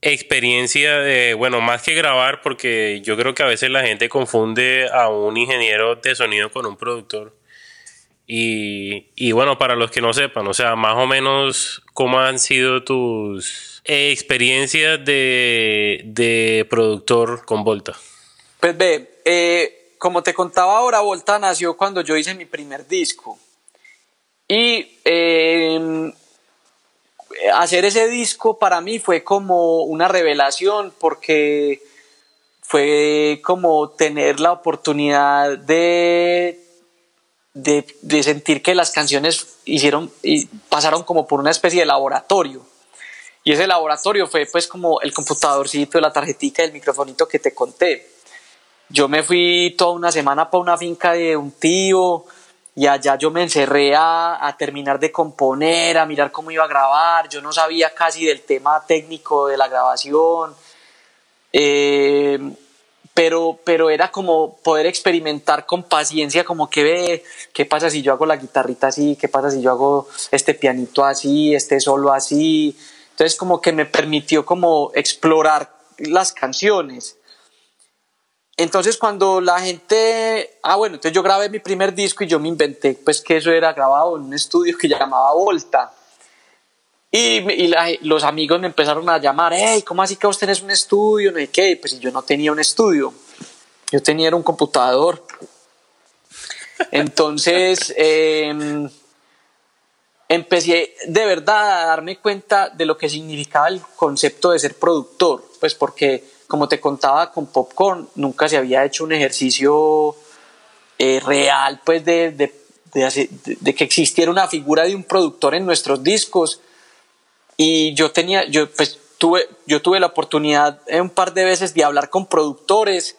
experiencia de, bueno, más que grabar, porque yo creo que a veces la gente confunde a un ingeniero de sonido con un productor? Y, y bueno, para los que no sepan, o sea, más o menos, ¿cómo han sido tus experiencia de, productor con Volta? Pues ve, eh, como te contaba ahora, Volta nació cuando yo hice mi primer disco. Y em, hacer ese disco para mí fue como una revelación porque fue como tener la oportunidad de, de, de sentir que las canciones hicieron y pasaron como por una especie de laboratorio y ese laboratorio fue pues como el computadorcito, la tarjetita, el microfonito que te conté. Yo me fui toda una semana para una finca de un tío y allá yo me encerré a, terminar de componer, a mirar cómo iba a grabar. Yo no sabía casi del tema técnico de la grabación. Eh, pero, pero era como poder experimentar con paciencia, como que ve, qué pasa si yo hago la guitarrita así, qué pasa si yo hago este pianito así, este solo así, entonces como que me permitió como explorar las canciones. Entonces cuando la gente, ah bueno, entonces yo grabé mi primer disco y yo me inventé pues que eso era grabado en un estudio que llamaba Volta. Y, los amigos me empezaron a llamar, hey, ¿cómo así que vos tenés un estudio? No sé qué, pues yo no tenía un estudio, yo tenía un computador. Entonces, eh, empecé de verdad a darme cuenta de lo que significaba el concepto de ser productor, pues porque como te contaba con Popcorn, nunca se había hecho un ejercicio eh, real pues de, de, de, que existiera una figura de un productor en nuestros discos. Y yo tenía, yo pues tuve, yo tuve la oportunidad un par de veces de hablar con productores,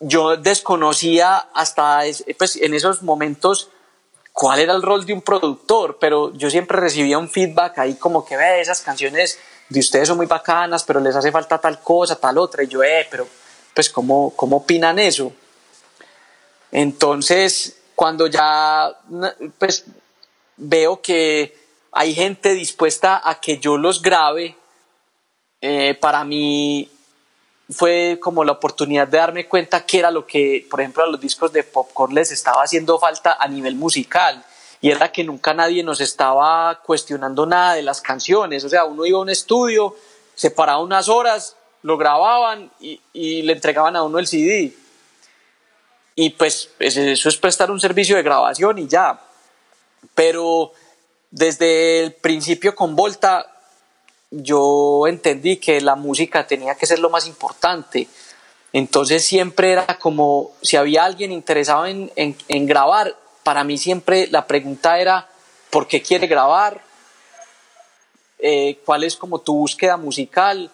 yo desconocía hasta pues, en esos momentos cuál era el rol de un productor, pero yo siempre recibía un feedback ahí como que ve esas canciones de ustedes son muy bacanas, pero les hace falta tal cosa, tal otra, y yo, eh, pero pues ¿cómo, cómo opinan eso? Entonces, cuando ya pues veo que hay gente dispuesta a que yo los grabe, eh, para mí fue como la oportunidad de darme cuenta que era lo que, por ejemplo, a los discos de Popcorn les estaba haciendo falta a nivel musical. Y era que nunca nadie nos estaba cuestionando nada de las canciones. O sea, uno iba a un estudio, se paraba unas horas, lo grababan y, y le entregaban a uno el CD. Y pues eso es prestar un servicio de grabación y ya. Pero desde el principio con Volta yo entendí que la música tenía que ser lo más importante. Entonces siempre era como, si había alguien interesado en, grabar, para mí siempre la pregunta era, ¿por qué quiere grabar? Eh, ¿Cuál es como tu búsqueda musical?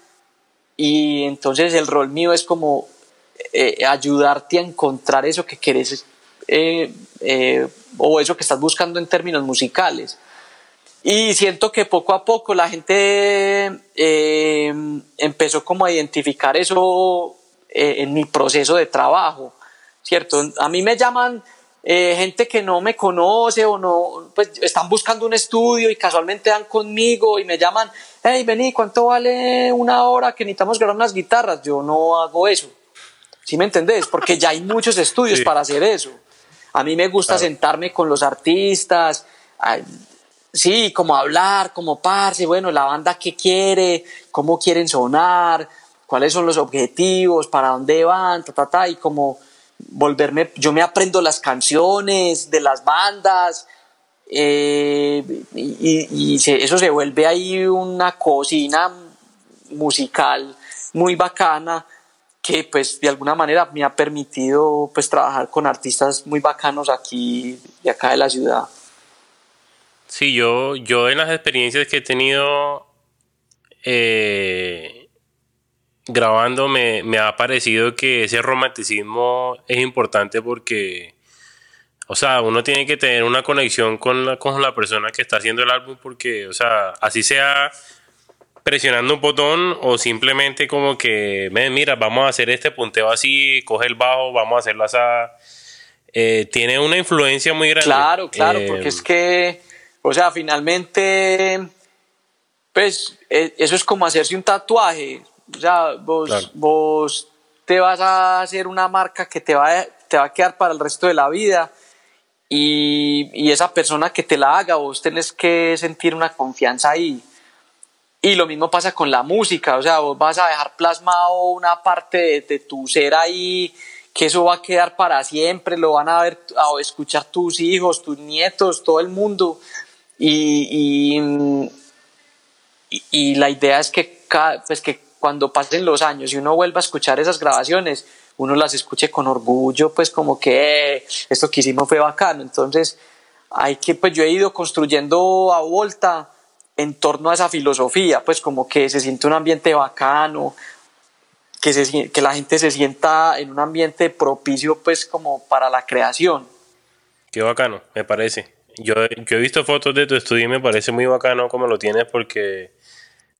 Y entonces el rol mío es como eh, ayudarte a encontrar eso que quieres eh, o eso que estás buscando en términos musicales. Y siento que poco a poco la gente eh, empezó como a identificar eso eh, en mi proceso de trabajo, ¿cierto? A mí me llaman eh, gente que no me conoce o no, pues están buscando un estudio y casualmente dan conmigo y me llaman, hey, vení, ¿cuánto vale una hora que necesitamos grabar unas guitarras? Yo no hago eso, ¿sí me entendés? Porque ya hay muchos estudios para hacer eso. A mí me gusta sentarme con los artistas, sí, como hablar, como parce, bueno, la banda qué quiere, cómo quieren sonar, cuáles son los objetivos, para dónde van, ta, ta, ta, y como volverme, yo me aprendo las canciones de las bandas, eh, y, eso se vuelve ahí una cocina musical muy bacana que pues de alguna manera me ha permitido pues trabajar con artistas muy bacanos aquí de acá de la ciudad. Sí, yo, yo en las experiencias que he tenido eh, grabando me, me, ha parecido que ese romanticismo es importante porque, o sea, uno tiene que tener una conexión con la, con la persona que está haciendo el álbum porque, o sea, así sea presionando un botón o simplemente como que, mira, vamos a hacer este punteo así, coge el bajo, vamos a hacerlo así. Eh, tiene una influencia muy grande. Claro, claro, porque eh, es que, o sea, finalmente, pues e, eso es como hacerse un tatuaje. O sea, vos, vos te vas a hacer una marca que te va, te va a quedar para el resto de la vida. Y, y, esa persona que te la haga, vos tenés que sentir una confianza ahí. Y lo mismo pasa con la música, o sea, vos vas a dejar plasmado una parte de tu ser ahí que eso va a quedar para siempre, lo van a ver, a escuchar tus hijos, tus nietos, todo el mundo. Y, y, la idea es que, pues que cuando pasen los años y uno vuelva a escuchar esas grabaciones, uno las escuche con orgullo, pues como que eh, esto que hicimos fue bacano. Entonces, hay que, pues yo he ido construyendo a vuelta en torno a esa filosofía, pues como que se siente un ambiente bacano, que, se, que la gente se sienta en un ambiente propicio pues como para la creación. Qué bacano, me parece. Yo, yo he visto fotos de tu estudio y me parece muy bacano como lo tienes porque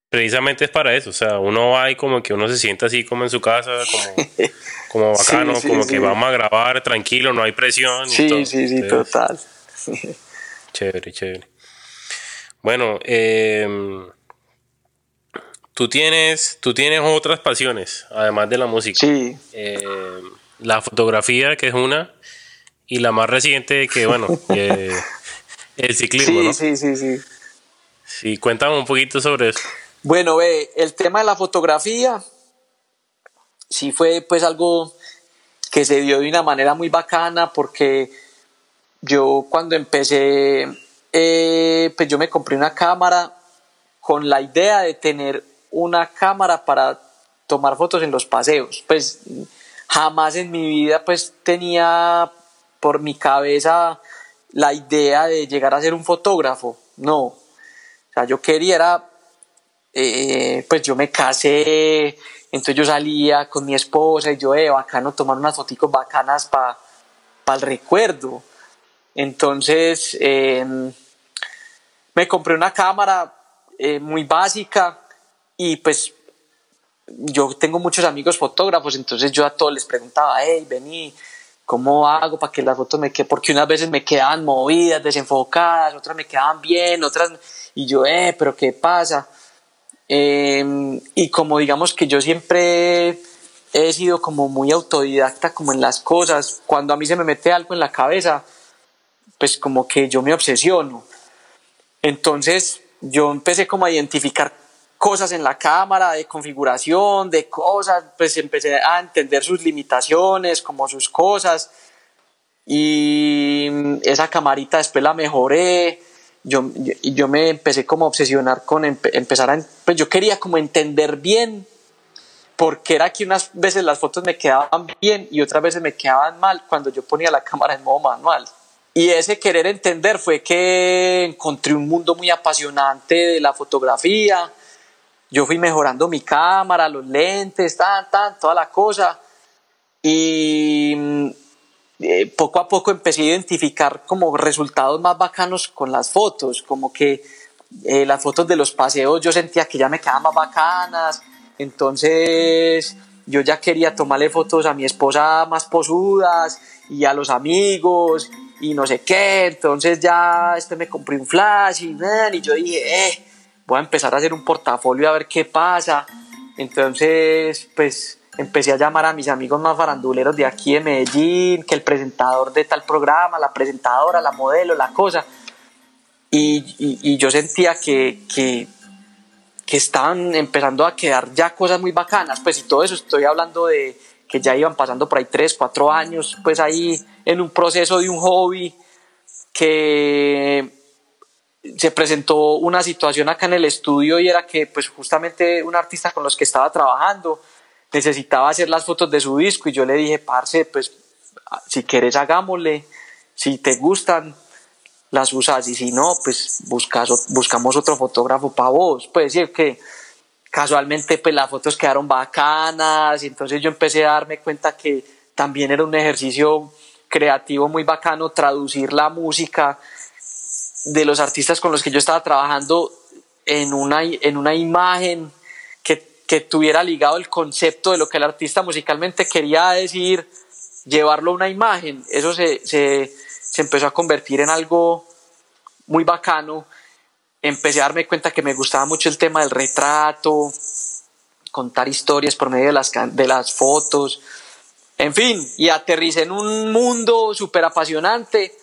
precisamente es para eso. O sea, uno va y como que uno se sienta así como en su casa, como, como bacano, como que vamos a grabar tranquilo, no hay presión. Sí, sí, sí, total. Chévere, chévere. Bueno, eh, Tú tienes, tú tienes otras pasiones, además de la música. Sí. Eh, la fotografía, que es una, y la más reciente, que bueno, el ciclismo, ¿no? Sí, sí, sí. Sí, cuéntame un poquito sobre eso. Bueno, ve, el tema de la fotografía, sí fue pues algo que se dio de una manera muy bacana porque yo cuando empecé, eh, pues yo me compré una cámara con la idea de tener una cámara para tomar fotos en los paseos. Pues jamás en mi vida pues tenía por mi cabeza la idea de llegar a ser un fotógrafo. No. O sea, yo quería era, eh, pues yo me casé, entonces yo salía con mi esposa y yo, eh, bacano, tomar unas fotos bacanas para el recuerdo. Entonces em, me compré una cámara eh, muy básica y pues yo tengo muchos amigos fotógrafos, entonces yo a todos les preguntaba, hey, vení, ¿cómo hago para que las fotos me queden? Porque unas veces me quedaban movidas, desenfocadas, otras me quedaban bien, otras... Y yo, eh, pero ¿qué pasa? Em, y como digamos que yo siempre he sido como muy autodidacta como en las cosas, cuando a mí se me mete algo en la cabeza, pues como que yo me obsesiono. Entonces yo empecé como a identificar cosas en la cámara, de configuración, de cosas, pues empecé a entender sus limitaciones, como sus cosas, y esa camarita después la mejoré, yo, y yo me empecé como a obsesionar con empezar a, pues yo quería como entender bien, porque era que unas veces las fotos me quedaban bien y otras veces me quedaban mal cuando yo ponía la cámara en modo manual. Y ese querer entender fue que encontré un mundo muy apasionante de la fotografía, yo fui mejorando mi cámara, los lentes, tan, tan, toda la cosa. Y mm, eh, poco a poco empecé a identificar como resultados más bacanos con las fotos, como que eh, las fotos de los paseos yo sentía que ya me quedaban más bacanas, entonces yo ya quería tomarle fotos a mi esposa más posudas y a los amigos y no sé qué, entonces ya este me compré un flash y, y yo dije, eh, voy a empezar a hacer un portafolio a ver qué pasa. Entonces, pues empecé a llamar a mis amigos más faranduleros de aquí de Medellín, que el presentador de tal programa, la presentadora, la modelo, la cosa. Y, yo sentía que, que, que, estaban empezando a quedar ya cosas muy bacanas. Pues y todo eso estoy hablando de que ya iban pasando por ahí tres, cuatro años, pues ahí en un proceso de un hobby que se presentó una situación acá en el estudio y era que pues justamente un artista con los que estaba trabajando necesitaba hacer las fotos de su disco y yo le dije, parce, pues si quieres hagámosle, si te gustan, las usas y si no, pues buscas, buscamos otro fotógrafo para vos. Puede decir que casualmente pues las fotos quedaron bacanas y entonces yo empecé a darme cuenta que también era un ejercicio creativo muy bacano traducir la música de los artistas con los que yo estaba trabajando en una, en una imagen que, que tuviera ligado el concepto de lo que el artista musicalmente quería decir, llevarlo a una imagen. Eso se, se, se empezó a convertir en algo muy bacano. Empecé a darme cuenta que me gustaba mucho el tema del retrato, contar historias por medio de las, de las fotos, en fin, y aterricé en un mundo súper apasionante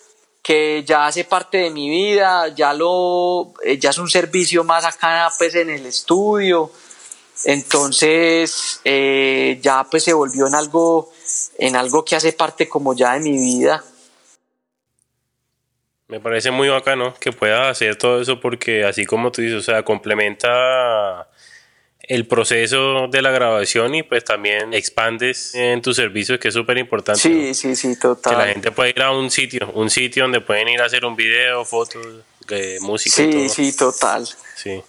que ya hace parte de mi vida, ya, lo, eh, ya es un servicio más acá pues en el estudio, entonces eh, ya pues se volvió en algo, en algo que hace parte como ya de mi vida. Me parece muy bacano que puedas hacer todo eso porque así como tú dices, o sea, complementa el proceso de la grabación y pues también expandes en tus servicios que es súper importante. Sí, sí, sí, total. Que la gente pueda ir a un sitio, un sitio donde pueden ir a hacer un video, fotos, de música. Sí, y todo. sí, total. Sí.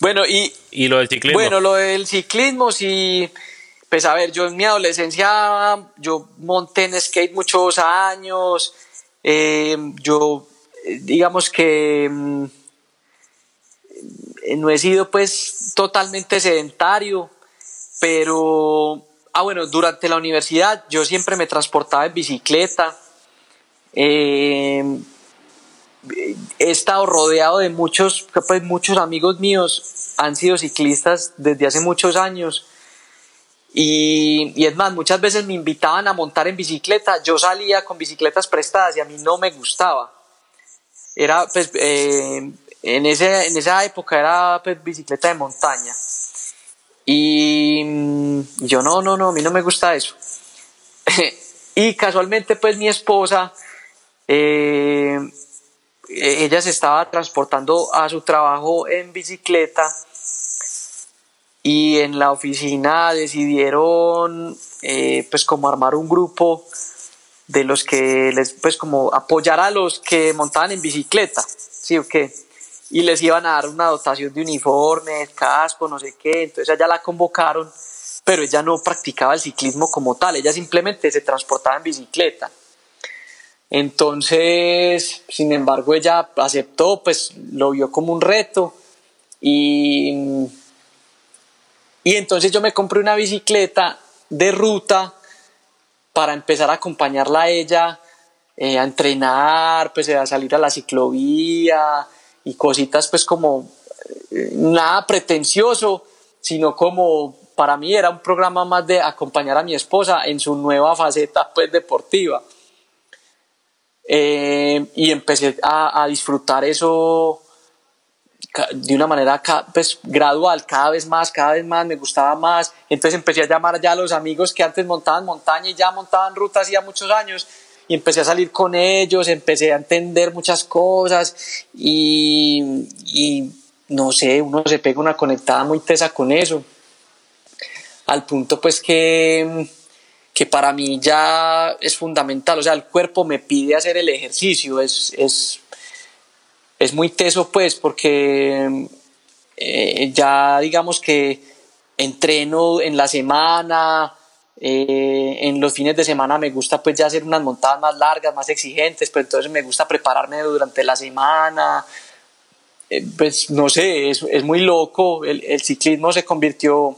Bueno, y... Y lo del ciclismo. Bueno, lo del ciclismo, sí... Pues a ver, yo en mi adolescencia, yo monté en skate muchos años, eh, yo, digamos que mm, no he sido pues totalmente sedentario, pero, ah bueno, durante la universidad yo siempre me transportaba en bicicleta. Eh, he estado rodeado de muchos, pues muchos amigos míos han sido ciclistas desde hace muchos años. Y, y, es más, muchas veces me invitaban a montar en bicicleta. Yo salía con bicicletas prestadas y a mí no me gustaba. Era, pues, eh, en, ese, en esa época era pues, bicicleta de montaña. Y yo no, no, no, a mí no me gusta eso. y casualmente pues mi esposa, eh, ella se estaba transportando a su trabajo en bicicleta y en la oficina decidieron eh, pues como armar un grupo de los que les pues como apoyar a los que montaban en bicicleta, ¿sí o qué? Y les iban a dar una dotación de uniformes, casco, no sé qué, entonces allá la convocaron, pero ella no practicaba el ciclismo como tal, ella simplemente se transportaba en bicicleta. Entonces, sin embargo, ella aceptó, pues lo vio como un reto y, y entonces yo me compré una bicicleta de ruta para empezar a acompañarla a ella eh, a entrenar, pues a salir a la ciclovía, y cositas pues como eh, nada pretencioso, sino como para mí era un programa más de acompañar a mi esposa en su nueva faceta pues deportiva. Eh, y empecé a, disfrutar eso de una manera pues, gradual, cada vez más, cada vez más, me gustaba más. Entonces empecé a llamar ya a los amigos que antes montaban montaña y ya montaban rutas hacía muchos años y empecé a salir con ellos, empecé a entender muchas cosas y, no sé, uno se pega una conectada muy tesa con eso. Al punto pues que, que para mí ya es fundamental, o sea, el cuerpo me pide hacer el ejercicio, es, es, es muy teso pues porque eh, ya digamos que entreno en la semana, eh, en los fines de semana me gusta pues ya hacer unas montadas más largas, más exigentes, pero entonces me gusta prepararme durante la semana. Eh, pues no sé, es, es muy loco. El, el, ciclismo se convirtió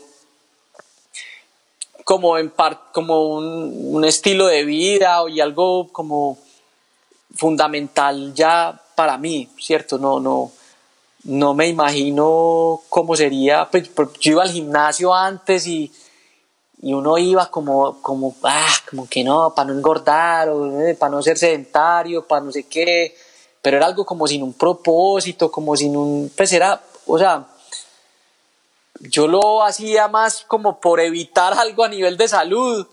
como, en part, como un, un, estilo de vida y algo como fundamental ya para mí, ¿cierto? No, no, no me imagino cómo sería. Pues, yo iba al gimnasio antes y y uno iba como, como, ah, como que no, para no engordar, o, eh, para no ser sedentario, para no sé qué, pero era algo como sin un propósito, como sin un, pues era, o sea, yo lo hacía más como por evitar algo a nivel de salud,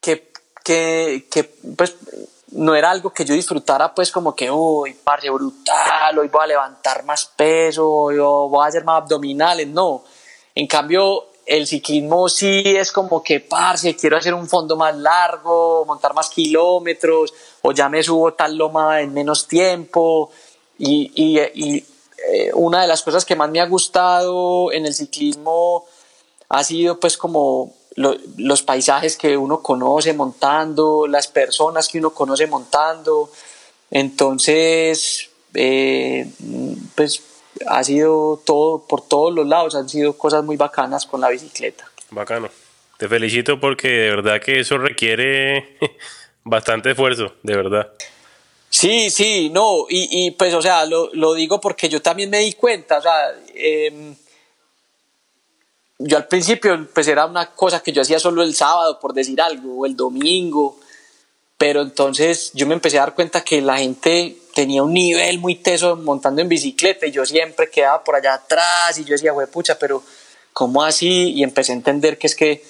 que, que, que pues no era algo que yo disfrutara pues como que, uy, parce, brutal, hoy voy a levantar más peso, hoy voy a hacer más abdominales, no. En cambio, el ciclismo sí es como que, parce, quiero hacer un fondo más largo, montar más kilómetros, o ya me subo tal loma en menos tiempo. Y, eh, una de las cosas que más me ha gustado en el ciclismo ha sido pues como los paisajes que uno conoce montando, las personas que uno conoce montando. Entonces, eh, pues ha sido todo, por todos los lados, han sido cosas muy bacanas con la bicicleta. Bacano. Te felicito porque de verdad que eso requiere bastante esfuerzo, de verdad. Sí, sí, no, y, y pues, o sea, lo, lo, digo porque yo también me di cuenta, o sea, eh, yo al principio, pues era una cosa que yo hacía solo el sábado, por decir algo, o el domingo, pero entonces yo me empecé a dar cuenta que la gente tenía un nivel muy teso montando en bicicleta y yo siempre quedaba por allá atrás y yo decía, güey, pucha, pero ¿cómo así? Y empecé a entender que es que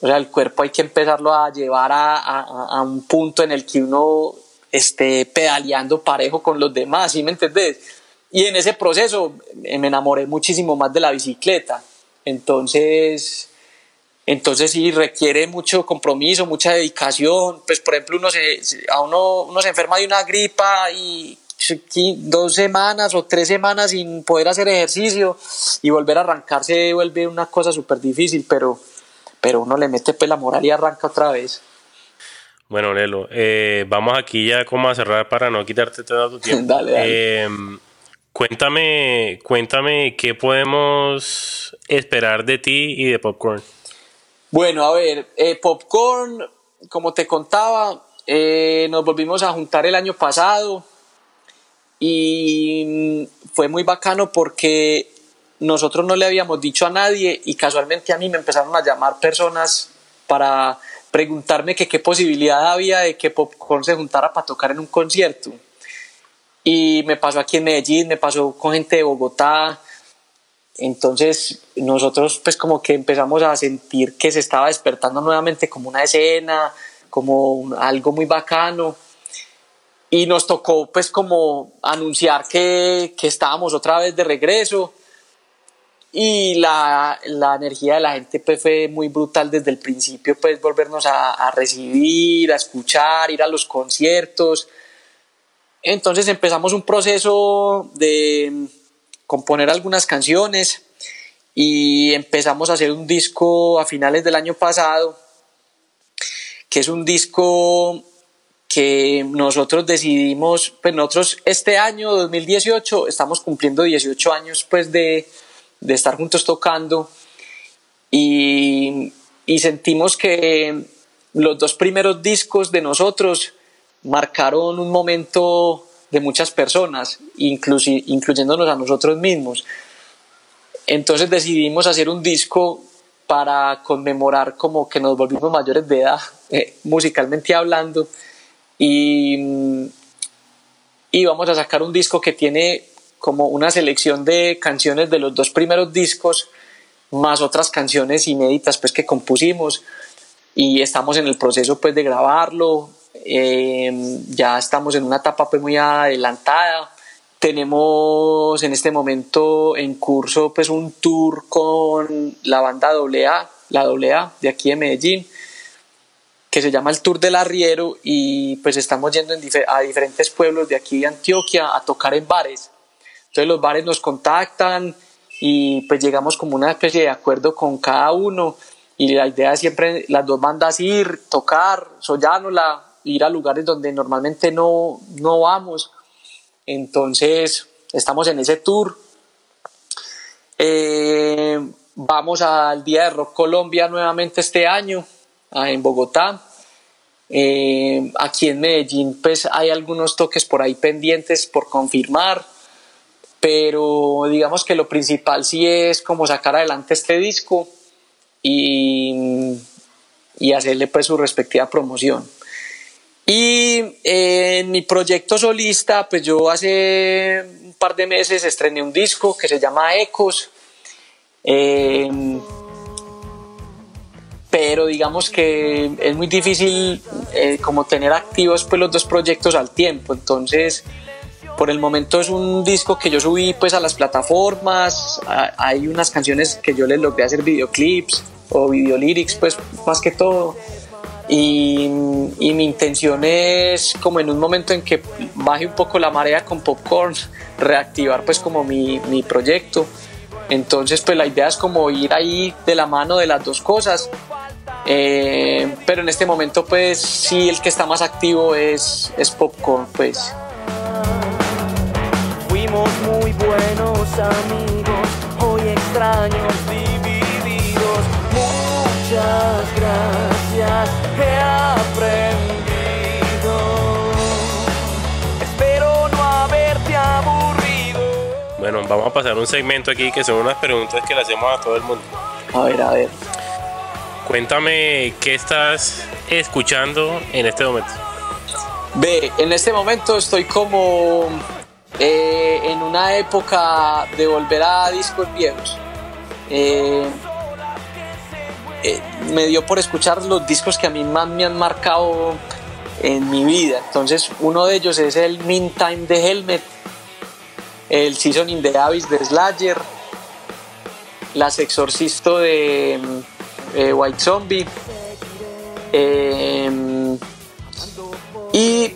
o sea, el cuerpo hay que empezarlo a llevar a, a, a un punto en el que uno esté pedaleando parejo con los demás, ¿sí me entendés? Y en ese proceso me enamoré muchísimo más de la bicicleta. Entonces, entonces sí requiere mucho compromiso, mucha dedicación. Pues por ejemplo, uno se, a uno, uno se enferma de una gripa y dos semanas o tres semanas sin poder hacer ejercicio y volver a arrancarse vuelve una cosa súper difícil, pero, pero uno le mete pues la moral y arranca otra vez. Bueno, Lelo, eh, vamos aquí ya como a cerrar para no quitarte todo tu tiempo. dale, dale. Eh, cuéntame, cuéntame qué podemos esperar de ti y de Popcorn. Bueno, a ver, eh, Popcorn, como te contaba, eh, nos volvimos a juntar el año pasado y fue muy bacano porque nosotros no le habíamos dicho a nadie y casualmente a mí me empezaron a llamar personas para preguntarme que qué posibilidad había de que Popcorn se juntara para tocar en un concierto. Y me pasó aquí en Medellín, me pasó con gente de Bogotá. Entonces nosotros pues como que empezamos a sentir que se estaba despertando nuevamente como una escena, como algo muy bacano. Y nos tocó pues como anunciar que, que estábamos otra vez de regreso y la, la, energía de la gente pues fue muy brutal desde el principio, pues volvernos a, a, recibir, a escuchar, ir a los conciertos. Entonces empezamos un proceso de componer algunas canciones y empezamos a hacer un disco a finales del año pasado, que es un disco que nosotros decidimos, pues nosotros este año 2018 estamos cumpliendo 18 años pues de de estar juntos tocando y, y, sentimos que los dos primeros discos de nosotros marcaron un momento de muchas personas, incluyéndonos a nosotros mismos. Entonces decidimos hacer un disco para conmemorar como que nos volvimos mayores de edad, eh, musicalmente hablando, y, y vamos a sacar un disco que tiene como una selección de canciones de los dos primeros discos, más otras canciones inéditas pues que compusimos y estamos en el proceso pues de grabarlo, eh, ya estamos en una etapa pues muy adelantada, tenemos en este momento en curso pues un tour con la banda AA, la AA de aquí de Medellín, que se llama el Tour del Arriero y pues estamos yendo a diferentes pueblos de aquí de Antioquia a tocar en bares. Entonces los bares nos contactan y pues llegamos como una especie de acuerdo con cada uno y la idea es siempre las dos bandas ir, tocar, sollándola, ir a lugares donde normalmente no, no vamos. Entonces estamos en ese tour. Eh, vamos al Día de Rock Colombia nuevamente este año en Bogotá. Eh, aquí en Medellín pues hay algunos toques por ahí pendientes por confirmar pero digamos que lo principal sí es como sacar adelante este disco y, y hacerle pues su respectiva promoción. Y en mi proyecto solista, pues yo hace un par de meses estrené un disco que se llama Ecos. Eh, pero digamos que es muy difícil eh, como tener activos pues los dos proyectos al tiempo. Entonces, por el momento es un disco que yo subí pues a las plataformas, hay unas canciones que yo les logré hacer videoclips o videolyrics pues más que todo. Y, mi intención es como en un momento en que baje un poco la marea con Popcorn, reactivar pues como mi, mi proyecto. Entonces pues la idea es como ir ahí de la mano de las dos cosas. Eh, pero en este momento pues sí el que está más activo es, es Popcorn pues. Fuimos muy buenos amigos, hoy extraños. Muchas gracias, he aprendido. Espero no haberte aburrido. Bueno, vamos a pasar un segmento aquí que son unas preguntas que le hacemos a todo el mundo. A ver, a ver. Cuéntame qué estás escuchando en este momento. Ve, en este momento estoy como eh, en una época de volver a discos viejos. Eh, eh, me dio por escuchar los discos que a mí más me han marcado en mi vida. Entonces, uno de ellos es el Meantime de Helmet, el Season in the Abyss de Slayer, Las Exorcisto de White Zombie. y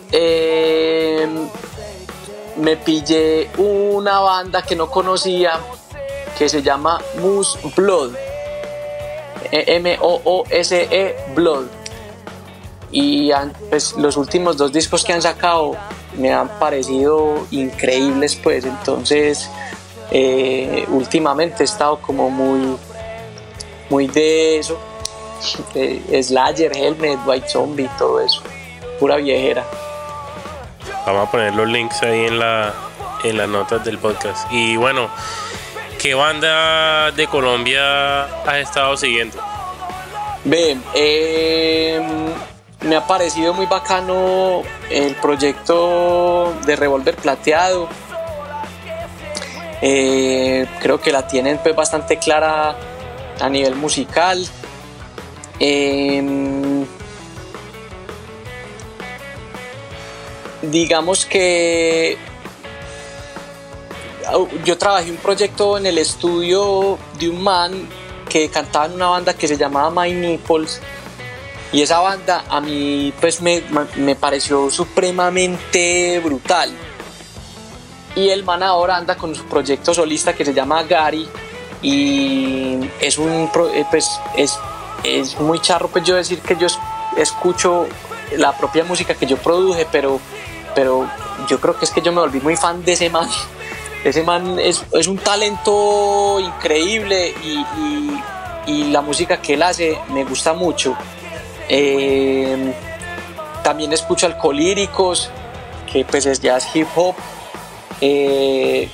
me pillé una banda que no conocía que se llama Moose Blood. M-O-O-S-E Blood. Y pues, los últimos dos discos que han sacado me han parecido increíbles, pues entonces eh, últimamente he estado como muy, muy de eso. Slayer, Helmet, White Zombie, todo eso. Pura viejera. Vamos a poner los links ahí en, la, en las notas del podcast. Y bueno, ¿qué banda de Colombia has estado siguiendo? Em, me ha parecido muy bacano el proyecto de Revolver Plateado. Eh, creo que la tienen pues bastante clara a nivel musical. Eh, digamos que yo trabajé un proyecto en el estudio de un man que cantaba en una banda que se llamaba My Nipples. Y esa banda a mí pues me, me pareció supremamente brutal. Y el man ahora anda con su proyecto solista que se llama Gary. Y es un eh, pues es, es muy charro pues yo decir que yo escucho la propia música que yo produje pero pero yo creo que es que yo me volví muy fan de ese man. Ese man es, un talento increíble y, la música que él hace me gusta mucho. Eh, también escucho alcolíricos, que pues es jazz hip hop. Eh,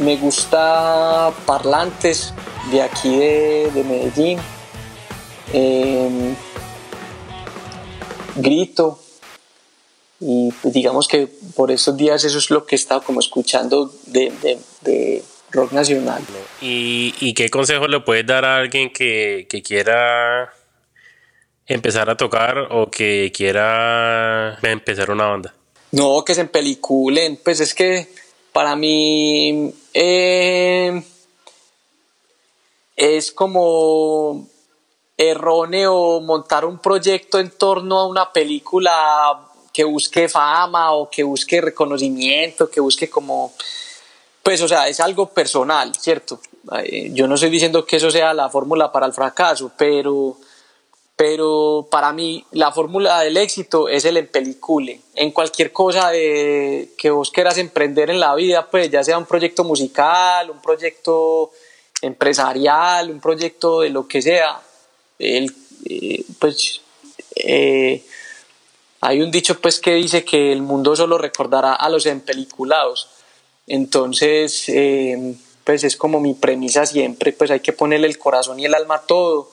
me gusta Parlantes de aquí de, de Medellín. Eh, grito, y pues, digamos que por estos días eso es lo que he estado como escuchando de, de, rock nacional. ¿Y, ¿Y, qué consejo le puedes dar a alguien que, que quiera empezar a tocar o que quiera empezar una banda? No, que se empeliculen, pues es que para mí eh, es como erróneo montar un proyecto en torno a una película que busque fama o que busque reconocimiento, que busque como, pues, o sea, es algo personal, ¿cierto? Yo no estoy diciendo que eso sea la fórmula para el fracaso, pero, pero para mí la fórmula del éxito es el empelicule. En cualquier cosa de, que vos quieras emprender en la vida, pues ya sea un proyecto musical, un proyecto empresarial, un proyecto de lo que sea, el, eh, pues eh, hay un dicho pues que dice que el mundo solo recordará a los empeliculados. Entonces, eh, pues es como mi premisa siempre, pues hay que ponerle el corazón y el alma a todo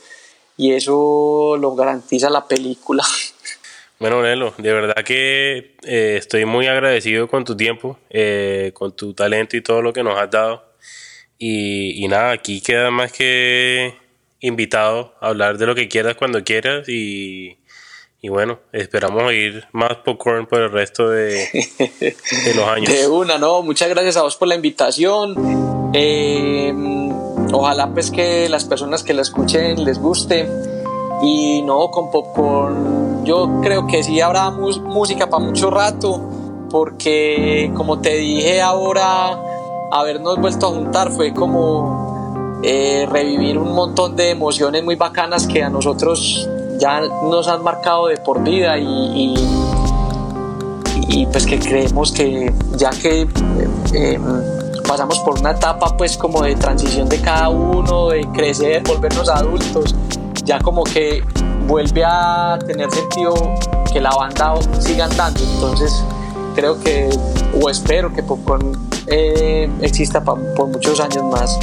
y eso lo garantiza la película. Bueno, Nelo, de verdad que eh, estoy muy agradecido con tu tiempo, eh, con tu talento y todo lo que nos has dado. Y, y, nada, aquí queda más que invitado a hablar de lo que quieras cuando quieras y, Y bueno, esperamos oír más popcorn por el resto de, los años. De una, no, muchas gracias a vos por la invitación. Eh, ojalá pues que las personas que la escuchen les guste. Y no, con popcorn yo creo que sí habrá música para mucho rato, porque como te dije ahora, habernos vuelto a juntar fue como eh, revivir un montón de emociones muy bacanas que a nosotros ya nos han marcado de por vida y, y, pues que creemos que ya que eh, pasamos por una etapa pues como de transición de cada uno, de crecer, volvernos adultos, ya como que vuelve a tener sentido que la banda siga andando. Entonces creo que, o espero que Popcorn eh, exista por muchos años más.